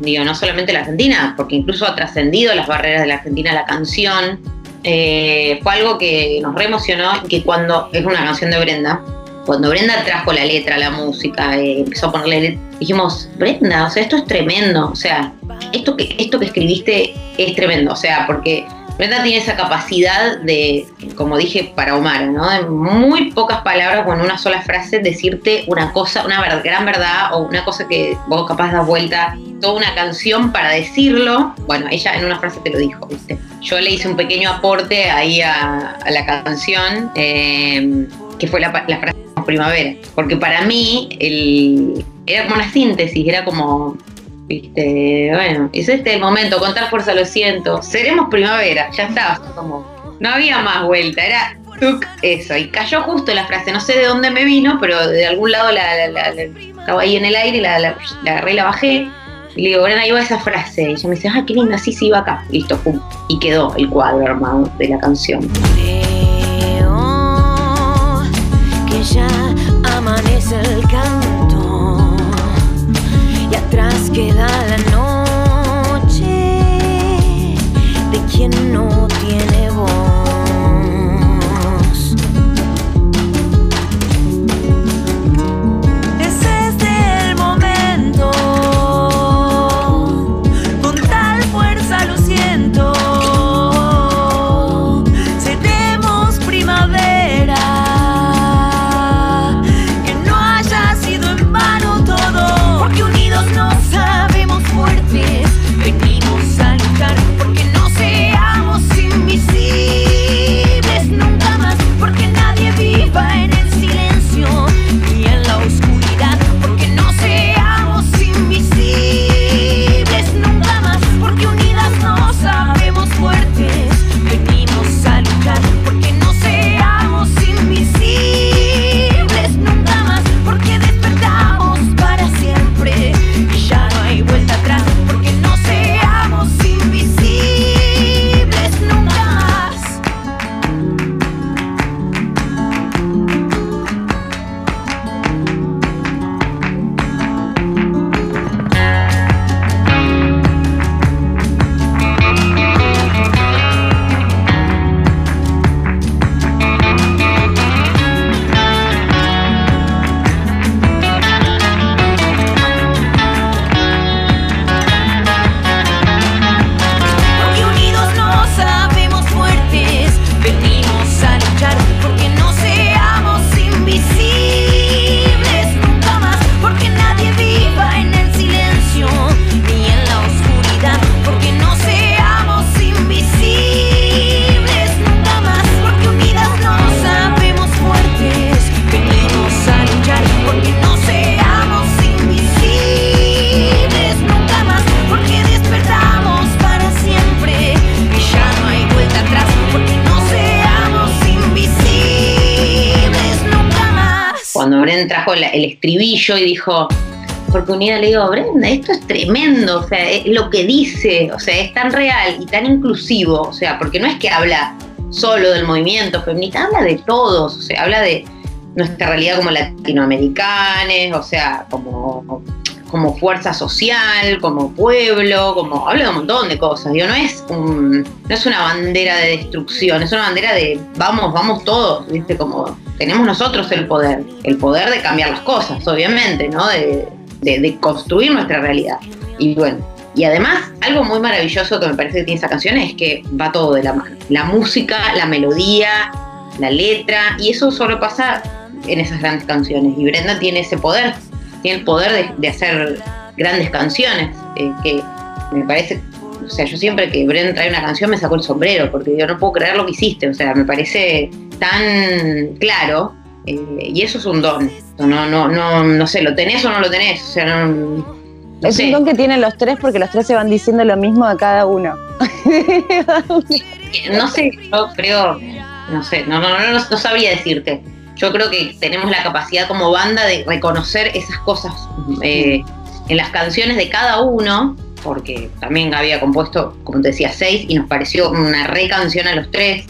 digo, no solamente la Argentina, porque incluso ha trascendido las barreras de la Argentina la canción. Eh, fue algo que nos re emocionó y que cuando, es una canción de Brenda, cuando Brenda trajo la letra, la música, eh, empezó a ponerle letra, dijimos, Brenda, o sea, esto es tremendo, o sea, esto que, esto que escribiste es tremendo, o sea, porque Brenda tiene esa capacidad de, como dije para Omar, ¿no? En muy pocas palabras, con una sola frase, decirte una cosa, una gran verdad o una cosa que vos capaz das vuelta toda una canción para decirlo. Bueno, ella en una frase te lo dijo, ¿viste? Yo le hice un pequeño aporte ahí a, a la canción, eh, que fue la, la frase primavera, porque para mí el, era como una síntesis, era como Viste, bueno, es este el momento, con tal fuerza lo siento. Seremos primavera, ya está. Como, no había más vuelta, era tuc, eso. Y cayó justo la frase, no sé de dónde me vino, pero de algún lado la, estaba ahí en el aire, la, la, agarré y la bajé. Y le digo, bueno, ahí va esa frase. Y ella me dice, ah, qué linda, sí, sí, va acá. Listo, pum. Y quedó el cuadro armado de la canción ya amanece el canto y atrás queda la noche. Estribillo y dijo, porque unida le digo, Brenda, esto es tremendo, o sea, es lo que dice, o sea, es tan real y tan inclusivo, o sea, porque no es que habla solo del movimiento feminista, habla de todos, o sea, habla de nuestra realidad como latinoamericanos, o sea, como, como fuerza social, como pueblo, como habla de un montón de cosas. Digo, no es un, no es una bandera de destrucción, es una bandera de vamos, vamos todos, ¿viste? Como tenemos nosotros el poder, el poder de cambiar las cosas, obviamente, ¿no? De, de- construir nuestra realidad. Y bueno, y además, algo muy maravilloso que me parece que tiene esa canción es que va todo de la mano. La música, la melodía, la letra, y eso solo pasa en esas grandes canciones. Y Brenda tiene ese poder, tiene el poder de, de hacer grandes canciones, eh, que me parece, o sea, yo siempre que Brenda trae una canción me saco el sombrero, porque yo no puedo creer lo que hiciste, o sea, me parece tan claro, eh, y eso es un don. No, no, no, no sé, ¿lo tenés o no lo tenés? O sea, no, no Es sé. un don que tienen los tres porque los tres se van diciendo lo mismo a cada uno. no sé, yo creo, no sé, no, no, no, no, no sabría decirte. Yo creo que tenemos la capacidad como banda de reconocer esas cosas eh, en las canciones de cada uno, porque también había compuesto, como te decía, seis y nos pareció una re canción a los tres,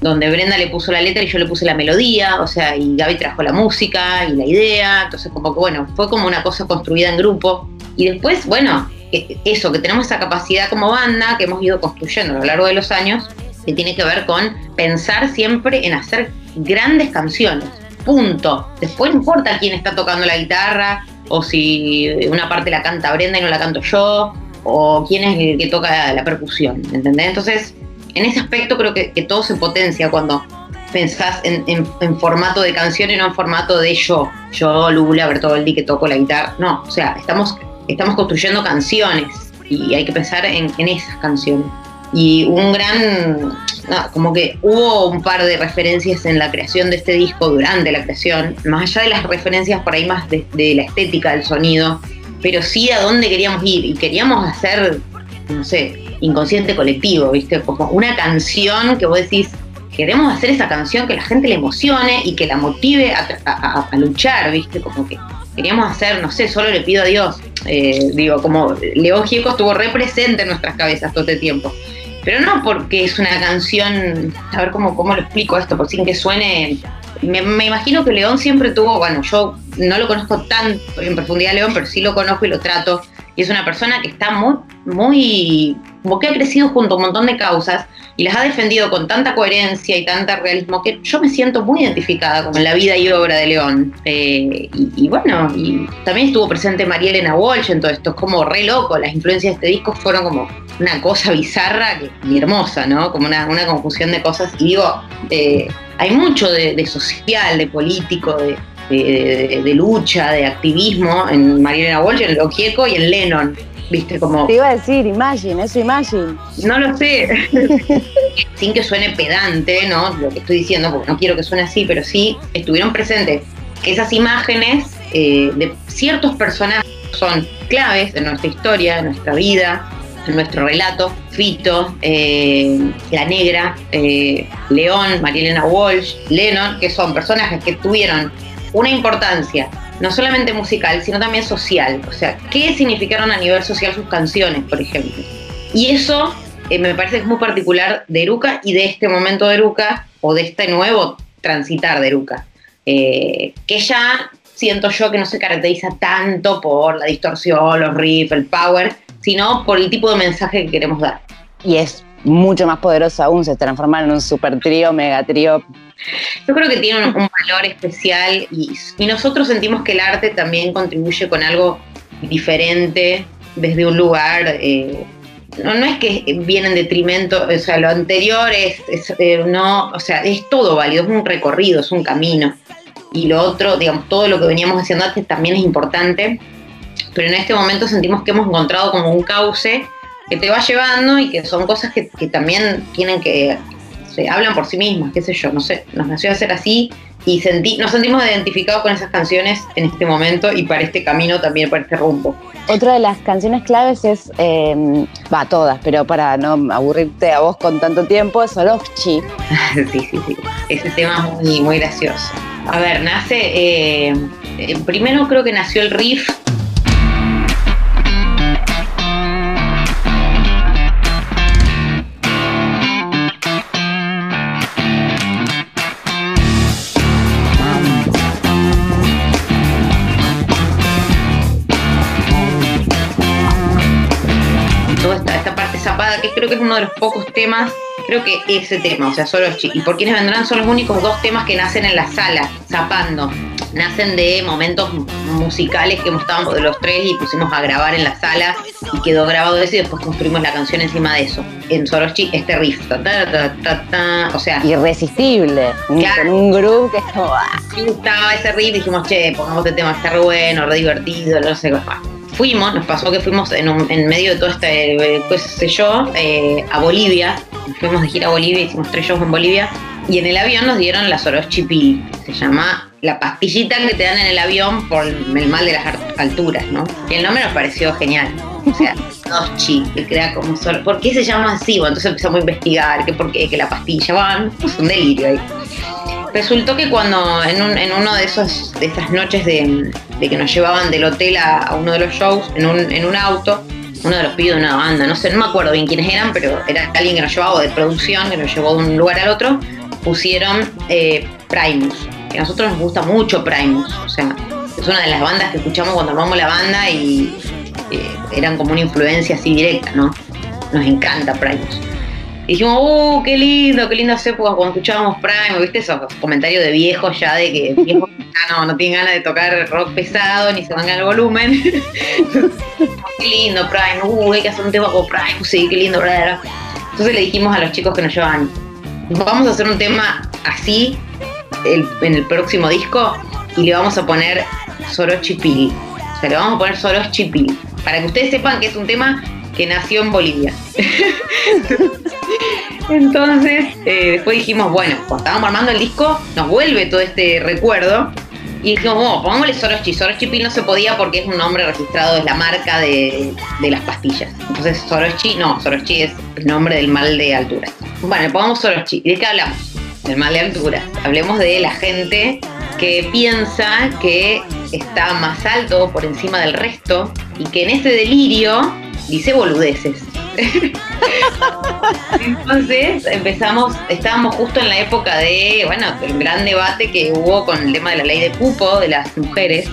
donde Brenda le puso la letra y yo le puse la melodía, o sea, y Gaby trajo la música y la idea, entonces como que bueno, fue como una cosa construida en grupo. Y después, bueno, que- eso, que tenemos esa capacidad como banda que hemos ido construyendo a lo largo de los años, que tiene que ver con pensar siempre en hacer grandes canciones. Punto. Después no importa quién está tocando la guitarra, o si una parte la canta Brenda y no la canto yo, o quién es el que toca la percusión, ¿entendés? Entonces, en ese aspecto creo que, todo se potencia cuando pensás en, formato de canción y no en formato de yo, yo, Lula, Bertoldi, que toco la guitarra. No, o sea, estamos, estamos construyendo canciones y hay que pensar en, esas canciones. Y un gran, como que hubo un par de referencias en la creación de este disco durante la creación, más allá de las referencias por ahí más de, de la estética del sonido, pero sí a dónde queríamos ir y queríamos hacer, no sé, inconsciente colectivo, ¿viste? Como una canción que vos decís, queremos hacer esa canción que la gente le emocione y que la motive a, luchar, ¿viste? Como que queríamos hacer, no sé, solo le pido a Dios. Eh, digo, como León Gieco estuvo re presente en nuestras cabezas todo este tiempo. Pero no porque es una canción, a ver cómo, cómo lo explico esto, por sin que suene. Me, me imagino que León siempre tuvo, bueno, yo no lo conozco tan en profundidad a León, pero sí lo conozco y lo trato. Y es una persona que está muy, muy, como que ha crecido junto a un montón de causas y las ha defendido con tanta coherencia y tanta realismo que yo me siento muy identificada con la vida y obra de León. Eh, y, bueno, y también estuvo presente María Elena Walsh en todo esto, es como re loco, las influencias de este disco fueron como una cosa bizarra y hermosa, ¿no? Como una, una confusión de cosas. Y digo, eh, hay mucho de, de social, de político, de, de- lucha, de activismo en María Elena Walsh, en Logieco y en Lennon. Viste, como Te iba a decir, Imagine, eso Imagine. no lo sé. Sin que suene pedante, ¿no? Lo que estoy diciendo, porque no quiero que suene así, pero sí estuvieron presentes esas imágenes eh, de ciertos personajes son claves en nuestra historia, en nuestra vida, en nuestro relato. Fito, eh, La Negra, eh, León, Marielena Walsh, Lennon, que son personajes que tuvieron una importancia no solamente musical, sino también social. O sea, ¿qué significaron a nivel social sus canciones, por ejemplo? Y eso me parece que es muy particular de Eruca y de este momento de Eruca, o de este nuevo transitar de Eruca, que ya siento yo que no se caracteriza tanto por la distorsión, los riffs, el power, sino por el tipo de mensaje que queremos dar. Y es mucho más poderoso aún, se transforma en un super trío, mega trío. Yo creo que tiene un, valor especial y, nosotros sentimos que el arte también contribuye con algo diferente desde un lugar. Eh, no, no, es que viene en detrimento, o sea, lo anterior es, eh, no, o sea, es todo válido, es un recorrido, es un camino y lo otro, digamos, todo lo que veníamos haciendo antes también es importante, pero en este momento sentimos que hemos encontrado como un cauce que te va llevando y que son cosas que, también tienen que, se hablan por sí mismas, qué sé yo, no sé, nos nació a ser así y sentí, nos sentimos identificados con esas canciones en este momento y para este camino también, para este rumbo. Otra de las canciones claves es, em, va, todas, pero para no aburrirte a vos con tanto tiempo, es Solovchi. sí, sí, sí. Ese tema es muy, muy gracioso. A ver, nace. Eh, eh, primero creo que nació el riff. Que es uno de los pocos temas creo que ese tema, o sea, solo y por quienes vendrán son los únicos dos temas que nacen en la sala, zapando. Nacen de momentos musicales que estábamos de los tres y pusimos a grabar en la sala y quedó grabado eso y después construimos la canción encima de eso. En Sorochi, este riff, o sea. Irresistible, con un groove que es como. Ah. ese riff, dijimos, che, pongamos este tema, está re bueno, re divertido, no sé qué fuimos, nos pasó que fuimos en, medio de todo este, pues sé yo, eh, a Bolivia. Fuimos de gira a Bolivia, hicimos tres shows en Bolivia. Y en el avión nos dieron la Sorochipi, se llama la pastillita que te dan en el avión por el mal de las alturas, ¿no? Y el nombre nos pareció genial. O sea, Sorochi, que crea como solo. ¿Por qué se llama así? Bueno, entonces empezamos a investigar, que por qué, que la pastilla, van, es un delirio ahí. Resultó que cuando en, un, en uno de esos de esas noches de, que nos llevaban del hotel a, uno de los shows en un, en un auto, uno de los pibes de una banda, no sé, no me acuerdo bien quiénes eran, pero era alguien que nos llevaba de producción, que nos llevó de un lugar al otro, pusieron eh, Primus, que a nosotros nos gusta mucho Primus, o sea, es una de las bandas que escuchamos cuando armamos la banda y eh, eran como una influencia así directa, ¿no? Nos encanta Primus dijimos, ¡uh, qué lindo, qué lindas épocas cuando escuchábamos Prime! ¿Viste esos comentarios de viejos ya de que viejos no, no tienen ganas de tocar rock pesado ni se van el volumen? ¡Qué lindo Prime! ¡uh, hay que hacer un tema con Prime! ¡sí, qué lindo! Entonces le dijimos a los chicos que nos llevan, vamos a hacer un tema así en el próximo disco y le vamos a poner Sorochi Pili. O sea, le vamos a poner Sorochi Pili. Para que ustedes sepan que es un tema que nació en Bolivia. Entonces, eh, después dijimos, bueno, cuando estábamos armando el disco, nos vuelve todo este recuerdo. Y dijimos, bueno, pongámosle Sorochi. Sorochi Pil no se podía porque es un nombre registrado, es la marca de, las pastillas. Entonces, Sorochi, no, Sorochi es el nombre del mal de altura. Bueno, pongamos Sorochi. ¿Y de qué hablamos? Del mal de altura. Hablemos de la gente que piensa que está más alto por encima del resto y que en ese delirio dice boludeces. Entonces empezamos, estábamos justo en la época de, bueno, el gran debate que hubo con el tema de la ley de cupo de las mujeres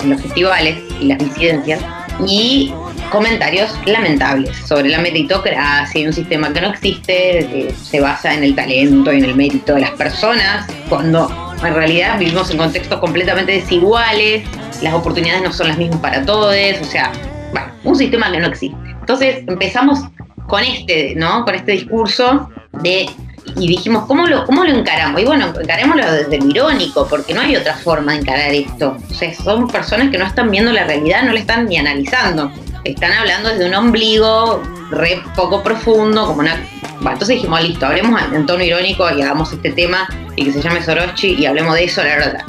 en los festivales y las disidencias y comentarios lamentables sobre la meritocracia y un sistema que no existe, que se basa en el talento y en el mérito de las personas, cuando en realidad vivimos en contextos completamente desiguales, las oportunidades no son las mismas para todos, o sea, bueno, un sistema que no existe. Entonces empezamos con este, ¿no? Con este discurso de y dijimos, ¿cómo lo, cómo lo encaramos? Y bueno, encarémoslo desde lo irónico, porque no hay otra forma de encarar esto. O sea, son personas que no están viendo la realidad, no la están ni analizando. Están hablando desde un ombligo re poco profundo, como una... Entonces dijimos, listo, hablemos en tono irónico y hagamos este tema y que se llame Sorochi y hablemos de eso, la verdad.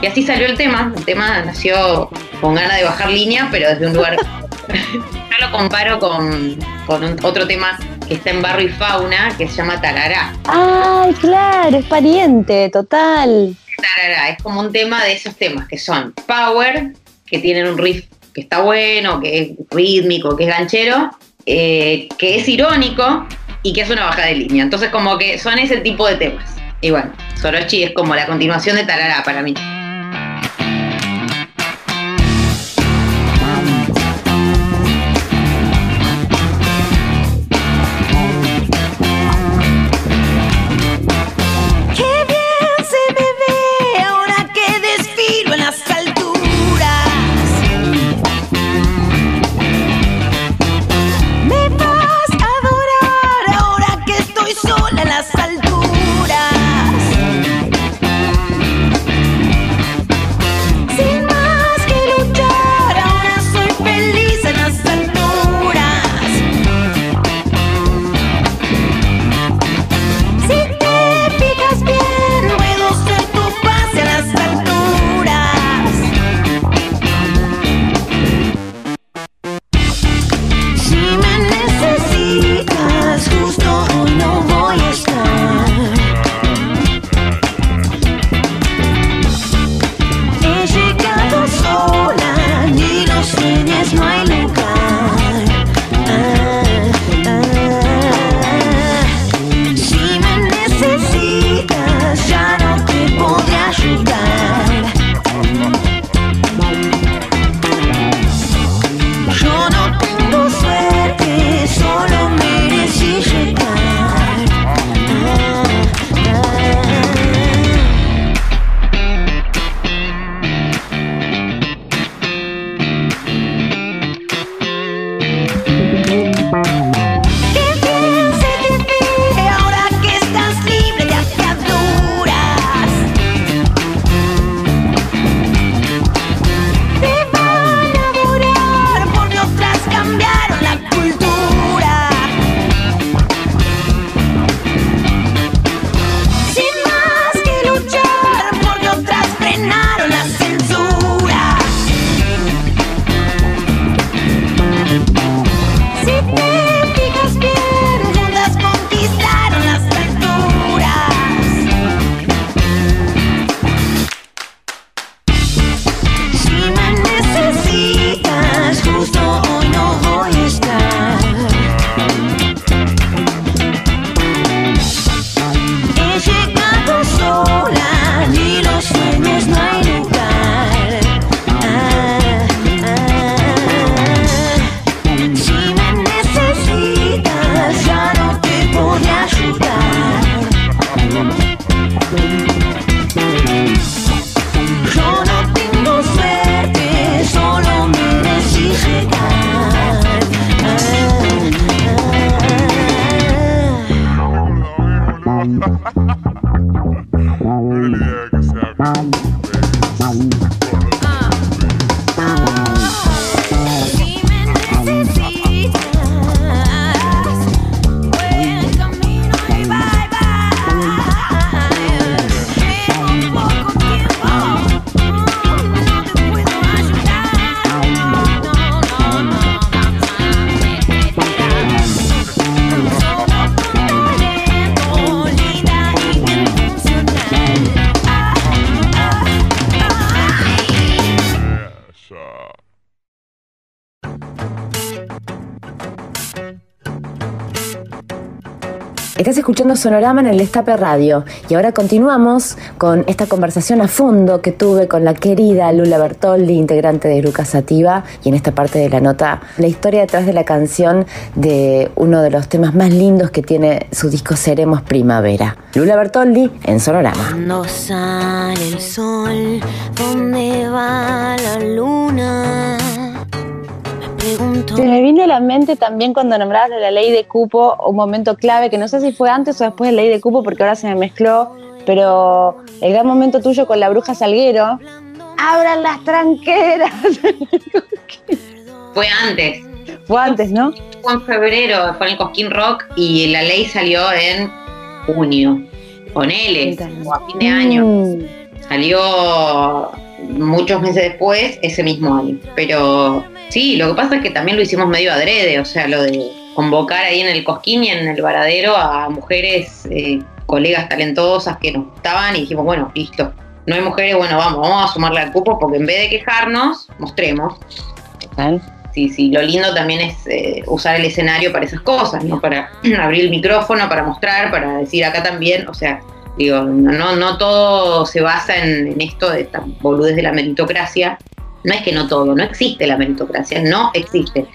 Y así salió el tema. El tema nació con ganas de bajar línea, pero desde un lugar. Yo lo comparo con, con un- otro tema que está en Barro y Fauna, que se llama Tarará. Ay, claro, es pariente, total. Tarará es como un tema de esos temas que son power, que tienen un riff que está bueno, que es rítmico, que es ganchero, eh, que es irónico y que es una baja de línea. Entonces como que son ese tipo de temas. Y bueno, Sorochi es como la continuación de Tarará para mí. Escuchando Sonorama en el Destape Radio y ahora continuamos con esta conversación a fondo que tuve con la querida Lula Bertoldi, integrante de Gruca Sativa, y en esta parte de la nota, la historia detrás de la canción de uno de los temas más lindos que tiene su disco Seremos Primavera. Lula Bertoldi en Sonorama. Cuando sale el sol, ¿dónde va la luna? Pregunto. Se me vino a la mente también cuando nombrabas la ley de cupo un momento clave, que no sé si fue antes o después de la ley de cupo, porque ahora se me mezcló, pero el gran momento tuyo con la bruja Salguero. ¡Abran las tranqueras! Fue antes. fue antes, ¿no? Fue en febrero, fue en el Cosquín Rock y la ley salió en junio. Ponele, 30 años. o a fin de año. Mm. Salió muchos meses después, ese mismo año. Pero sí, lo que pasa es que también lo hicimos medio adrede, o sea, lo de convocar ahí en el Cosquín y en el Varadero a mujeres, eh, colegas talentosas que nos gustaban y dijimos, bueno, listo. No hay mujeres, bueno, vamos, vamos a sumarle al cupo porque en vez de quejarnos, mostremos. Total. Sí, sí, lo lindo también es eh, usar el escenario para esas cosas, ¿no? Para abrir el micrófono, para mostrar, para decir acá también, o sea, digo, no, no todo se basa en, en esto de esta boludez de la meritocracia. No es que no todo, no existe la meritocracia, no existe.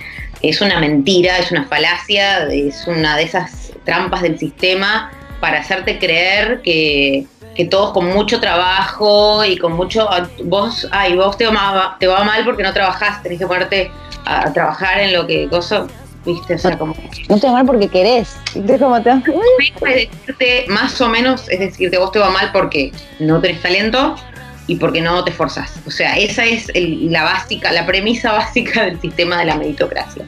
Es una mentira, es una falacia, es una de esas trampas del sistema para hacerte creer que, que todos con mucho trabajo y con mucho. Vos, ay, vos te va, te va mal porque no trabajás, tenés que ponerte a, a trabajar en lo que cosa, viste, o sea, como. No te va mal porque querés. ¿Viste cómo te va? Es decirte, más o menos, es decirte, vos te va mal porque no tenés talento y porque no te esforzás. O sea, esa es el- la básica, la premisa básica del sistema de la meritocracia.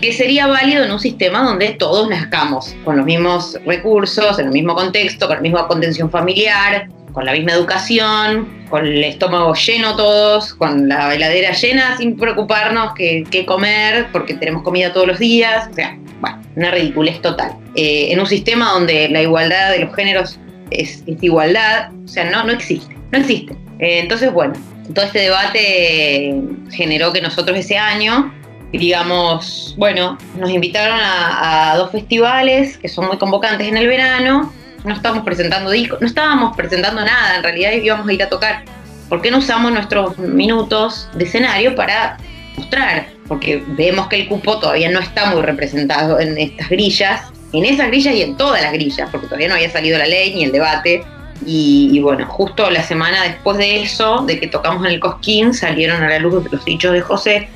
Que sería válido en un sistema donde todos nazcamos con los mismos recursos, en el mismo contexto, con la misma contención familiar, con la misma educación, con el estómago lleno todos, con la heladera llena sin preocuparnos qué comer, porque tenemos comida todos los días. O sea, bueno, una ridiculez total. Eh, en un sistema donde la igualdad de los géneros es, es igualdad, o sea, no, no existe, no existe. Eh, entonces, bueno, todo este debate generó que nosotros ese año, digamos, bueno, nos invitaron a, a dos festivales que son muy convocantes en el verano, no estábamos presentando discos, no estábamos presentando nada, en realidad íbamos a ir a tocar. ¿Por qué no usamos nuestros minutos de escenario para mostrar? Porque vemos que el cupo todavía no está muy representado en estas grillas, en esas grillas y en todas las grillas, porque todavía no había salido la ley ni el debate. Y, bueno, justo la semana después de eso, de que tocamos en el Cosquín, salieron a la luz los dichos de José,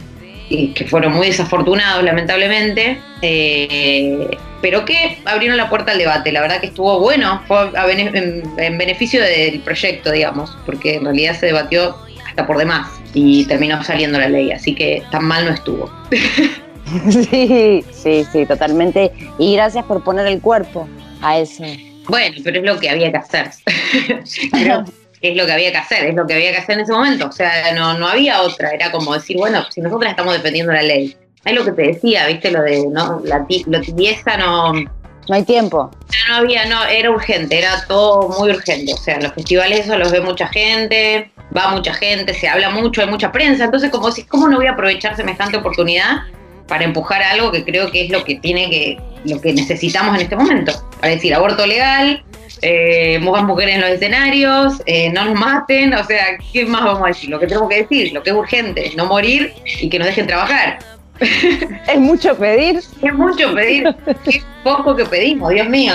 que fueron muy desafortunados, lamentablemente, eh, pero que abrieron la puerta al debate. La verdad que estuvo bueno, fue en, en beneficio del proyecto, digamos, porque en realidad se debatió hasta por demás y terminó saliendo la ley, así que tan mal no estuvo. Sí, sí, sí, totalmente. Y gracias por poner el cuerpo a eso. Bueno, pero es lo que había que hacer. Creo que es lo que había que hacer, es lo que había que hacer en ese momento. O sea, no, no había otra. Era como decir, bueno, si nosotras estamos defendiendo la ley. Es lo que te decía, viste, lo de no, la, ti- la tibieza no, No hay tiempo. No había, no, era urgente, era todo muy urgente. O sea, los festivales eso los ve mucha gente, va mucha gente, se habla mucho, hay mucha prensa. Entonces, como si, ¿cómo no voy a aprovechar semejante oportunidad para empujar algo que creo que es lo que tiene que, lo que necesitamos en este momento? Para decir, aborto legal, eh, mujeres en los escenarios, eh, no nos maten, o sea, ¿qué más vamos a decir? Lo que tenemos que decir, lo que es urgente, no morir y que nos dejen trabajar. Es mucho pedir. Es mucho pedir, qué poco que pedimos, Dios mío.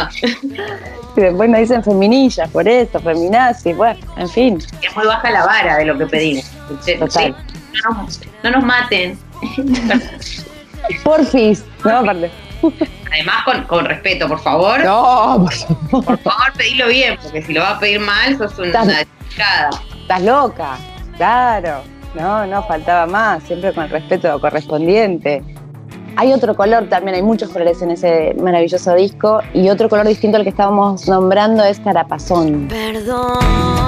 Y después nos dicen feminillas por eso, feminazi, bueno, en fin. es muy baja la vara de lo que pedimos. Sí, no, nos, no nos maten. Porfis. No, aparte. Además, con, con respeto, por favor. No, por favor. Por favor, pedilo bien, porque si lo vas a pedir mal, sos una, Estás- una desubicada. Estás loca. Claro. No, no, faltaba más. Siempre con el respeto correspondiente. Hay otro color también, hay muchos colores en ese maravilloso disco. Y otro color distinto al que estábamos nombrando es Carapazón. Perdón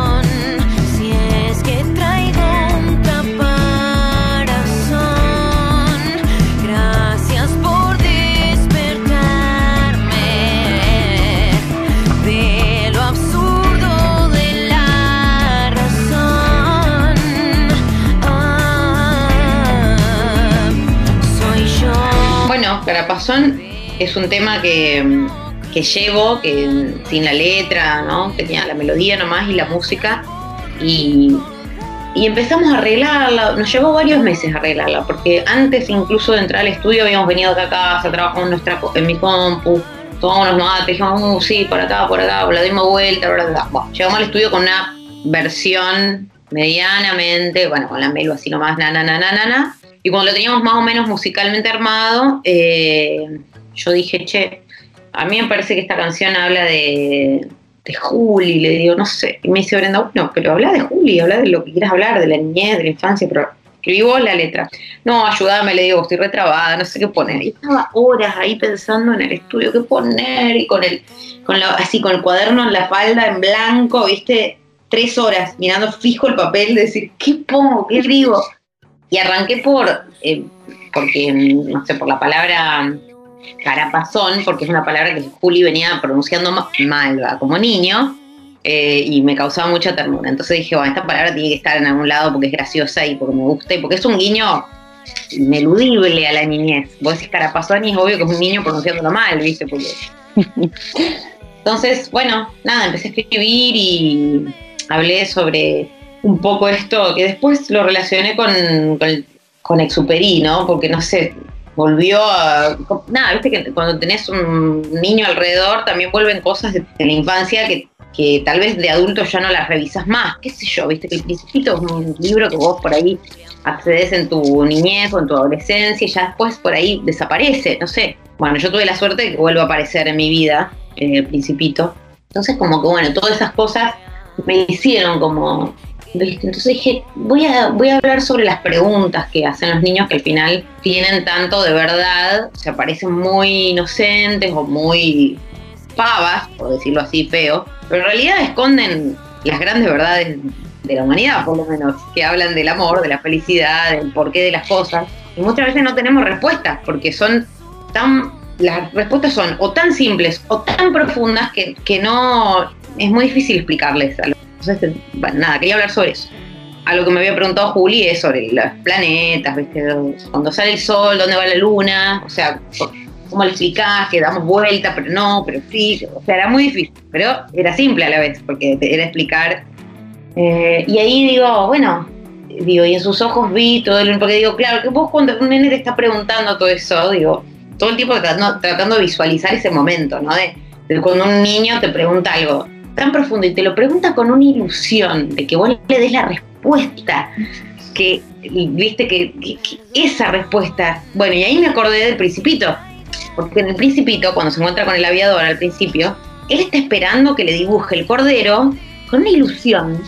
Carapazón es un tema que, que llevo, que sin la letra, ¿no? Tenía la melodía nomás y la música. Y, y empezamos a arreglarla, nos llevó varios meses arreglarla, porque antes incluso de entrar al estudio habíamos venido acá a casa, trabajamos en, nuestra, en mi compu, tomamos unos mates, dijimos, "Uh, sí, por acá, por acá, la dimos vuelta, bla. Bueno, llegamos al estudio con una versión medianamente, bueno, con la melo así nomás, na, na. Y cuando lo teníamos más o menos musicalmente armado, eh, yo dije, che, a mí me parece que esta canción habla de, de Juli, le digo, no sé. Y me dice Brenda, bueno, pero habla de Juli, habla de lo que quieras hablar, de la niñez, de la infancia, pero escribí vos la letra. No, ayúdame, le digo, estoy retrabada, no sé qué poner. Y estaba horas ahí pensando en el estudio, qué poner, y con el, con la- así con el cuaderno en la falda, en blanco, viste, tres horas mirando fijo el papel, de decir, ¿qué pongo? ¿Qué escribo? Y arranqué por, eh, porque, mm, no sé, por la palabra carapazón, porque es una palabra que Juli venía pronunciando ma- mal ¿va? como niño, eh, y me causaba mucha ternura. Entonces dije, bueno, esta palabra tiene que estar en algún lado porque es graciosa y porque me gusta y porque es un guiño ineludible a la niñez. Vos decís carapazón y es obvio que es un niño pronunciándolo mal, ¿viste? Porque... Entonces, bueno, nada, empecé a escribir y hablé sobre un poco esto, que después lo relacioné con, con, Exuperí, ¿no? Porque no sé, volvió a. Nada, viste que cuando tenés un niño alrededor también vuelven cosas de, la infancia que, que tal vez de adulto ya no las revisas más. ¿Qué sé yo? Viste que El Principito es un libro que vos por ahí accedes en tu niñez o en tu adolescencia y ya después por ahí desaparece, no sé. Bueno, yo tuve la suerte de que vuelva a aparecer en mi vida, eh, El Principito. Entonces, como que bueno, todas esas cosas me hicieron como Entonces dije, voy a, voy a hablar sobre las preguntas que hacen los niños que al final tienen tanto de verdad, se parecen muy inocentes o muy pavas, por decirlo así feo, pero en realidad esconden las grandes verdades de la humanidad, por lo menos, que hablan del amor, de la felicidad, del porqué de las cosas. Y muchas veces no tenemos respuestas, porque son tan, las respuestas son o tan simples o tan profundas que, que no, es muy difícil explicarles a los entonces, bueno, nada, quería hablar sobre eso. A lo que me había preguntado Juli es sobre los planetas, ¿viste? Cuando sale el sol, ¿dónde va la luna? O sea, ¿cómo le explicás que damos vuelta, pero no, pero sí? O sea, era muy difícil, pero era simple a la vez, porque era explicar. Eh, y ahí digo, bueno, digo, y en sus ojos vi todo el... Porque digo, claro, que vos cuando un nene te está preguntando todo eso, digo, todo el tiempo tratando, tratando de visualizar ese momento, ¿no? De, de cuando un niño te pregunta algo tan profundo y te lo pregunta con una ilusión de que vos le des la respuesta, que viste que, que, esa respuesta, bueno, y ahí me acordé del principito, porque en el principito, cuando se encuentra con el aviador al principio, él está esperando que le dibuje el cordero con una ilusión,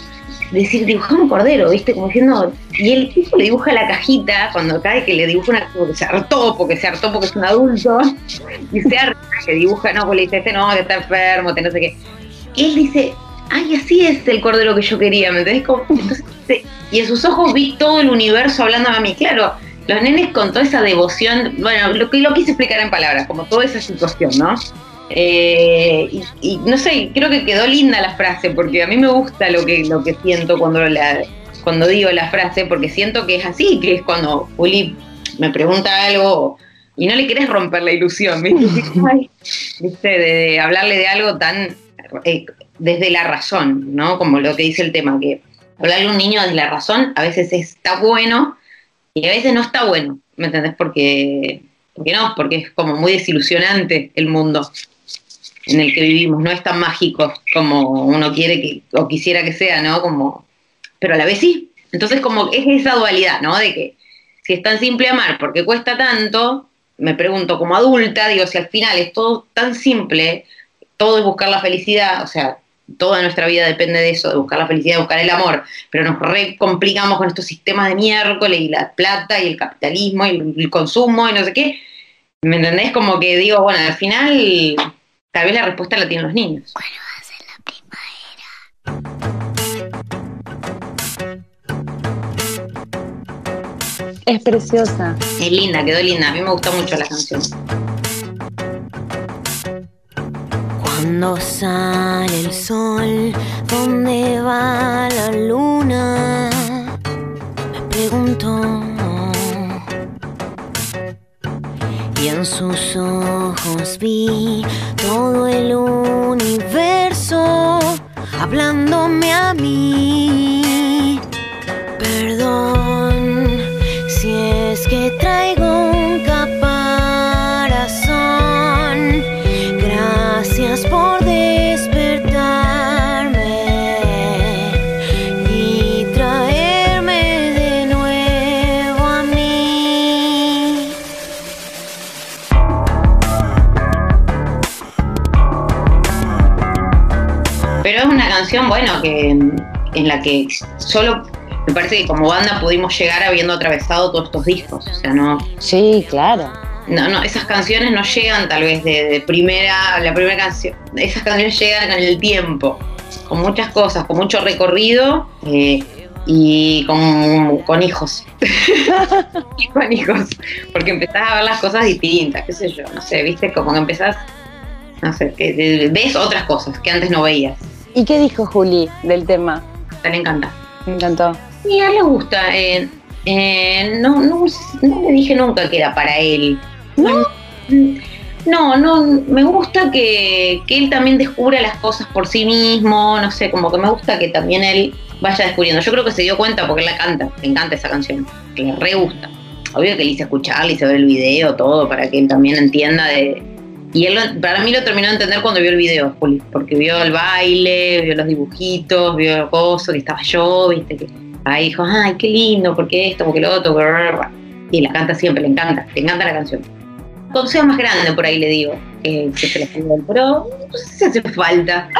de decir, dibujame un cordero, viste, como diciendo, y el tipo le dibuja la cajita, cuando cae que le dibuja una, porque se hartó, porque se hartó porque es un adulto, y se harta, que dibuja, no, pues le dice, este no, que está enfermo, que no sé qué él dice, ay, así es el cordero que yo quería, ¿me entendés? Como, entonces, y en sus ojos vi todo el universo hablando a mí. Claro, los nenes con toda esa devoción, bueno, lo que lo quise explicar en palabras, como toda esa situación, ¿no? Eh, y, y, no sé, creo que quedó linda la frase, porque a mí me gusta lo que, lo que siento cuando, la, cuando digo la frase, porque siento que es así, que es cuando Uli me pregunta algo y no le querés romper la ilusión, ¿viste? ¿viste? De, de hablarle de algo tan eh, desde la razón, ¿no? Como lo que dice el tema, que hablarle a un niño desde la razón a veces está bueno y a veces no está bueno, ¿me entendés? Porque, porque no, porque es como muy desilusionante el mundo en el que vivimos, no es tan mágico como uno quiere que, o quisiera que sea, ¿no? Como, pero a la vez sí. Entonces como es esa dualidad, ¿no? De que si es tan simple amar, porque cuesta tanto? Me pregunto como adulta, digo, si al final es todo tan simple, todo es buscar la felicidad, o sea, toda nuestra vida depende de eso, de buscar la felicidad, de buscar el amor, pero nos re complicamos con estos sistemas de miércoles y la plata y el capitalismo y el, el, consumo y no sé qué. ¿Me entendés? Como que digo, bueno, al final tal vez la respuesta la tienen los niños. Bueno, hace la primavera. Es preciosa. Es linda, quedó linda. A mí me gusta mucho la canción. Cuando sale el sol, ¿dónde va la luna? Me pregunto. Y en sus ojos vi todo el universo hablándome a mí. Perdón si es que traigo Pero es una canción, bueno, que en la que solo me parece que como banda pudimos llegar habiendo atravesado todos estos discos. O sea, no, Sí, claro. no, no, esas canciones no llegan tal vez de, de primera, la primera canción, esas canciones llegan con el tiempo, con muchas cosas, con mucho recorrido eh, y con, con hijos. y con hijos, porque empezás a ver las cosas distintas, qué sé yo, no sé, viste, como que empezás, no sé, ves otras cosas que antes no veías. ¿Y qué dijo Juli del tema? Te le encanta. Me encantó. Y a él le gusta. eh, eh, no, no, no le dije nunca que era para él. ¿No? No, no, me gusta que, que él también descubra las cosas por sí mismo, no sé, como que me gusta que también él vaya descubriendo. Yo creo que se dio cuenta porque él la canta, le encanta esa canción, que le re gusta. Obvio que le hice escucharla, le hice ver el video, todo, para que él también entienda de... Y él, lo- para mí lo terminó de entender cuando vio el video, Juli, porque vio el baile, vio los dibujitos, vio el coso, que estaba yo, viste, que ahí dijo, ay, qué lindo, porque esto, porque lo otro, brr". y la canta siempre, le encanta, le encanta la canción. Cuando sea más grande, por ahí le digo, que, que se la pero no sé si hace falta.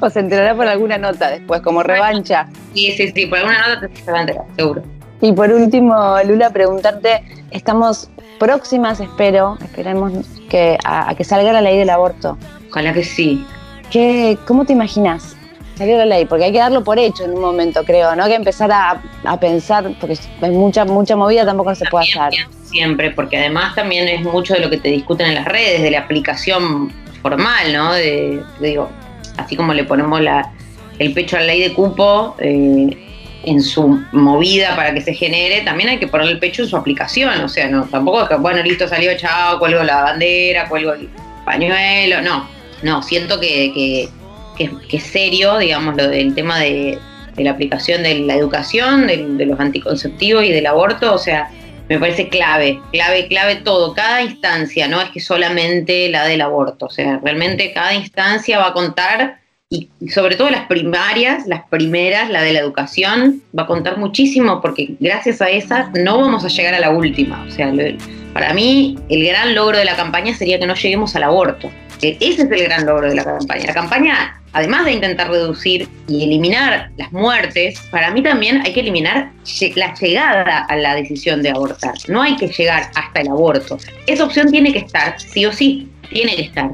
O se enterará por alguna nota después, como revancha. Sí, sí, sí, por alguna nota te se va a enterar, seguro. Y por último, Lula, preguntarte, estamos próximas, espero, esperemos que a, a que salga la ley del aborto. Ojalá que sí. ¿Qué, ¿Cómo te imaginas? Salió la ley, porque hay que darlo por hecho en un momento, creo, ¿no? Que empezar a, a pensar, porque hay mucha, mucha movida, tampoco se puede hacer. Siempre, porque además también es mucho de lo que te discuten en las redes, de la aplicación formal, ¿no? De, digo, así como le ponemos la, el pecho a la ley de cupo eh, en su movida para que se genere, también hay que ponerle el pecho en su aplicación. O sea, no, tampoco es que, bueno, listo, salió, chao, cuelgo la bandera, cuelgo el pañuelo. No, no, siento que, que, que, que es serio, digamos, lo del tema de, de la aplicación de la educación, de los anticonceptivos y del aborto. O sea, me parece clave, clave, clave todo, cada instancia, no es que solamente la del aborto, o sea, realmente cada instancia va a contar y sobre todo las primarias, las primeras, la de la educación, va a contar muchísimo porque gracias a esa no vamos a llegar a la última, o sea, para mí el gran logro de la campaña sería que no lleguemos al aborto, Eh, ese es el gran logro de la campaña, la campaña además de intentar reducir y eliminar las muertes, para mí también hay que eliminar la llegada a la decisión de abortar. No hay que llegar hasta el aborto. Esa opción tiene que estar, sí o sí, tiene que estar.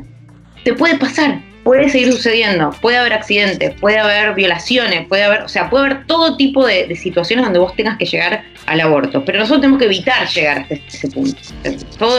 Te puede pasar, puede seguir sucediendo, puede haber accidentes, puede haber violaciones, puede haber, o sea, puede haber todo tipo de, situaciones donde vos tengas que llegar al aborto. Pero nosotros tenemos que evitar llegar hasta ese punto.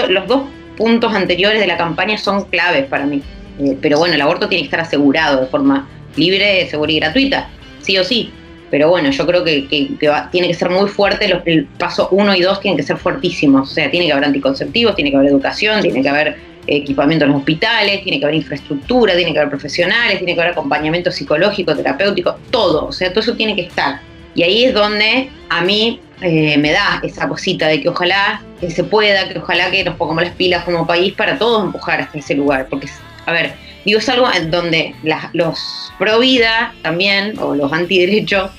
Los dos puntos anteriores de la campaña son claves para mí. Eh, pero bueno, el aborto tiene que estar asegurado de forma libre, segura y gratuita, sí o sí. Pero bueno, yo creo que, que- que va- tiene que ser muy fuerte, los, el paso uno y dos tienen que ser fuertísimos. O sea, tiene que haber anticonceptivos, tiene que haber educación, tiene que haber equipamiento en los hospitales, tiene que haber infraestructura, tiene que haber profesionales, tiene que haber acompañamiento psicológico, terapéutico, todo. O sea, todo eso tiene que estar. Y ahí es donde a mí eh, me da esa cosita de que ojalá que se pueda, que ojalá que nos pongamos las pilas como país para todos empujar hasta ese lugar. Porque, a ver, digo, es algo en donde las- los pro vida también, o los antiderechos,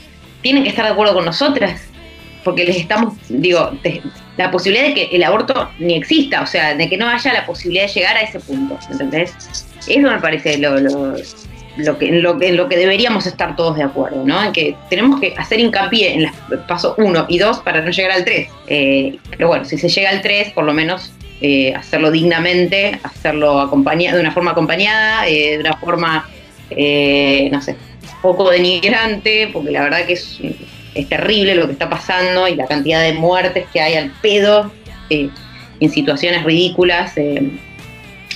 tienen que estar de acuerdo con nosotras. Porque les estamos, digo, te- la posibilidad de que el aborto ni exista, o sea, de que no haya la posibilidad de llegar a ese punto, ¿entendés? Eso me parece lo, lo, lo que, en, lo, en lo que deberíamos estar todos de acuerdo, ¿no? En que tenemos que hacer hincapié en los pasos 1 y 2 para no llegar al 3. pero bueno, si se llega al 3, por lo menos eh, hacerlo dignamente, hacerlo acompañado, de una forma acompañada, eh, de una forma, eh, no sé, poco denigrante, porque la verdad que es, es terrible lo que está pasando y la cantidad de muertes que hay al pedo eh, en situaciones ridículas. eh,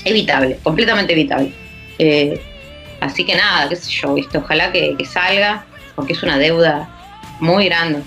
evitable, completamente evitable. Eh, así que nada, qué sé yo, ¿viste? ojalá que, que salga, porque es una deuda muy grande.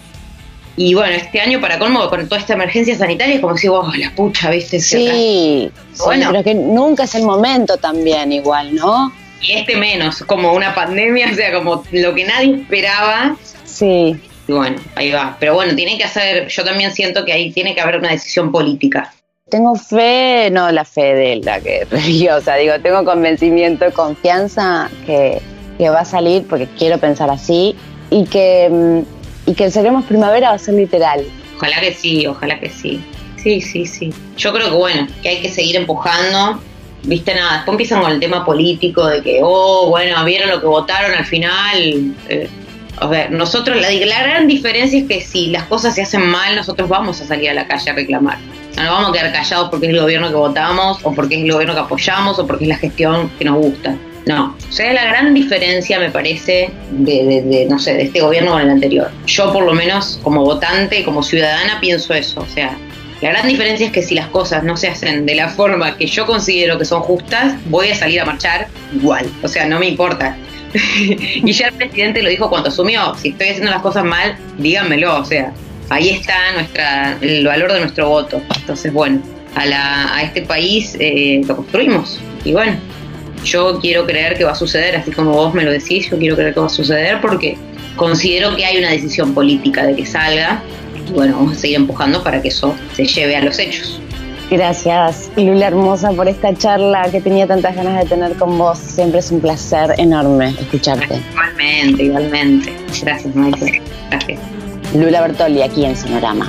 Y bueno, este año para colmo, con toda esta emergencia sanitaria, es como si, oh, la pucha, ¿viste? Sí, sí, Bueno. pero que nunca es el momento también igual, ¿no? Y este menos, como una pandemia, o sea, como lo que nadie esperaba. Sí, Y bueno, ahí va. Pero bueno, tiene que hacer, yo también siento que ahí tiene que haber una decisión política. tengo fe, no la fe de la que religiosa, digo, tengo convencimiento, confianza que, que va a salir, porque quiero pensar así, y que, mm, y que el Seremos Primavera va a ser literal. Ojalá que sí, ojalá que sí. Sí, sí, sí. Yo creo que bueno, que hay que seguir empujando. Viste nada, después empiezan con el tema político de que, oh, bueno, vieron lo que votaron al final. Eh, O sea, nosotros, la, la gran diferencia es que si las cosas se hacen mal, nosotros vamos a salir a la calle a reclamar. No nos vamos a quedar callados porque es el gobierno que votamos, o porque es el gobierno que apoyamos, o porque es la gestión que nos gusta. No. O sea, la gran diferencia, me parece, de, de- de, no sé, de este gobierno con el anterior. Yo, por lo menos, como votante, como ciudadana, pienso eso. O sea, la gran diferencia es que si las cosas no se hacen de la forma que yo considero que son justas, voy a salir a marchar igual. O sea, no me importa. y ya el presidente lo dijo cuando asumió, si estoy haciendo las cosas mal, díganmelo, o sea, ahí está nuestra, el valor de nuestro voto. Entonces, bueno, a, la, a este país eh, lo construimos. Y bueno, yo quiero creer que va a suceder, así como vos me lo decís, yo quiero creer que va a suceder porque considero que hay una decisión política de que salga. Y bueno, vamos a seguir empujando para que eso se lleve a los hechos. Gracias, Lula Hermosa, por esta charla que tenía tantas ganas de tener con vos. Siempre es un placer enorme escucharte. Igualmente, igualmente. Gracias, Maite. Gracias. Lula Bertoli, aquí en Sonorama.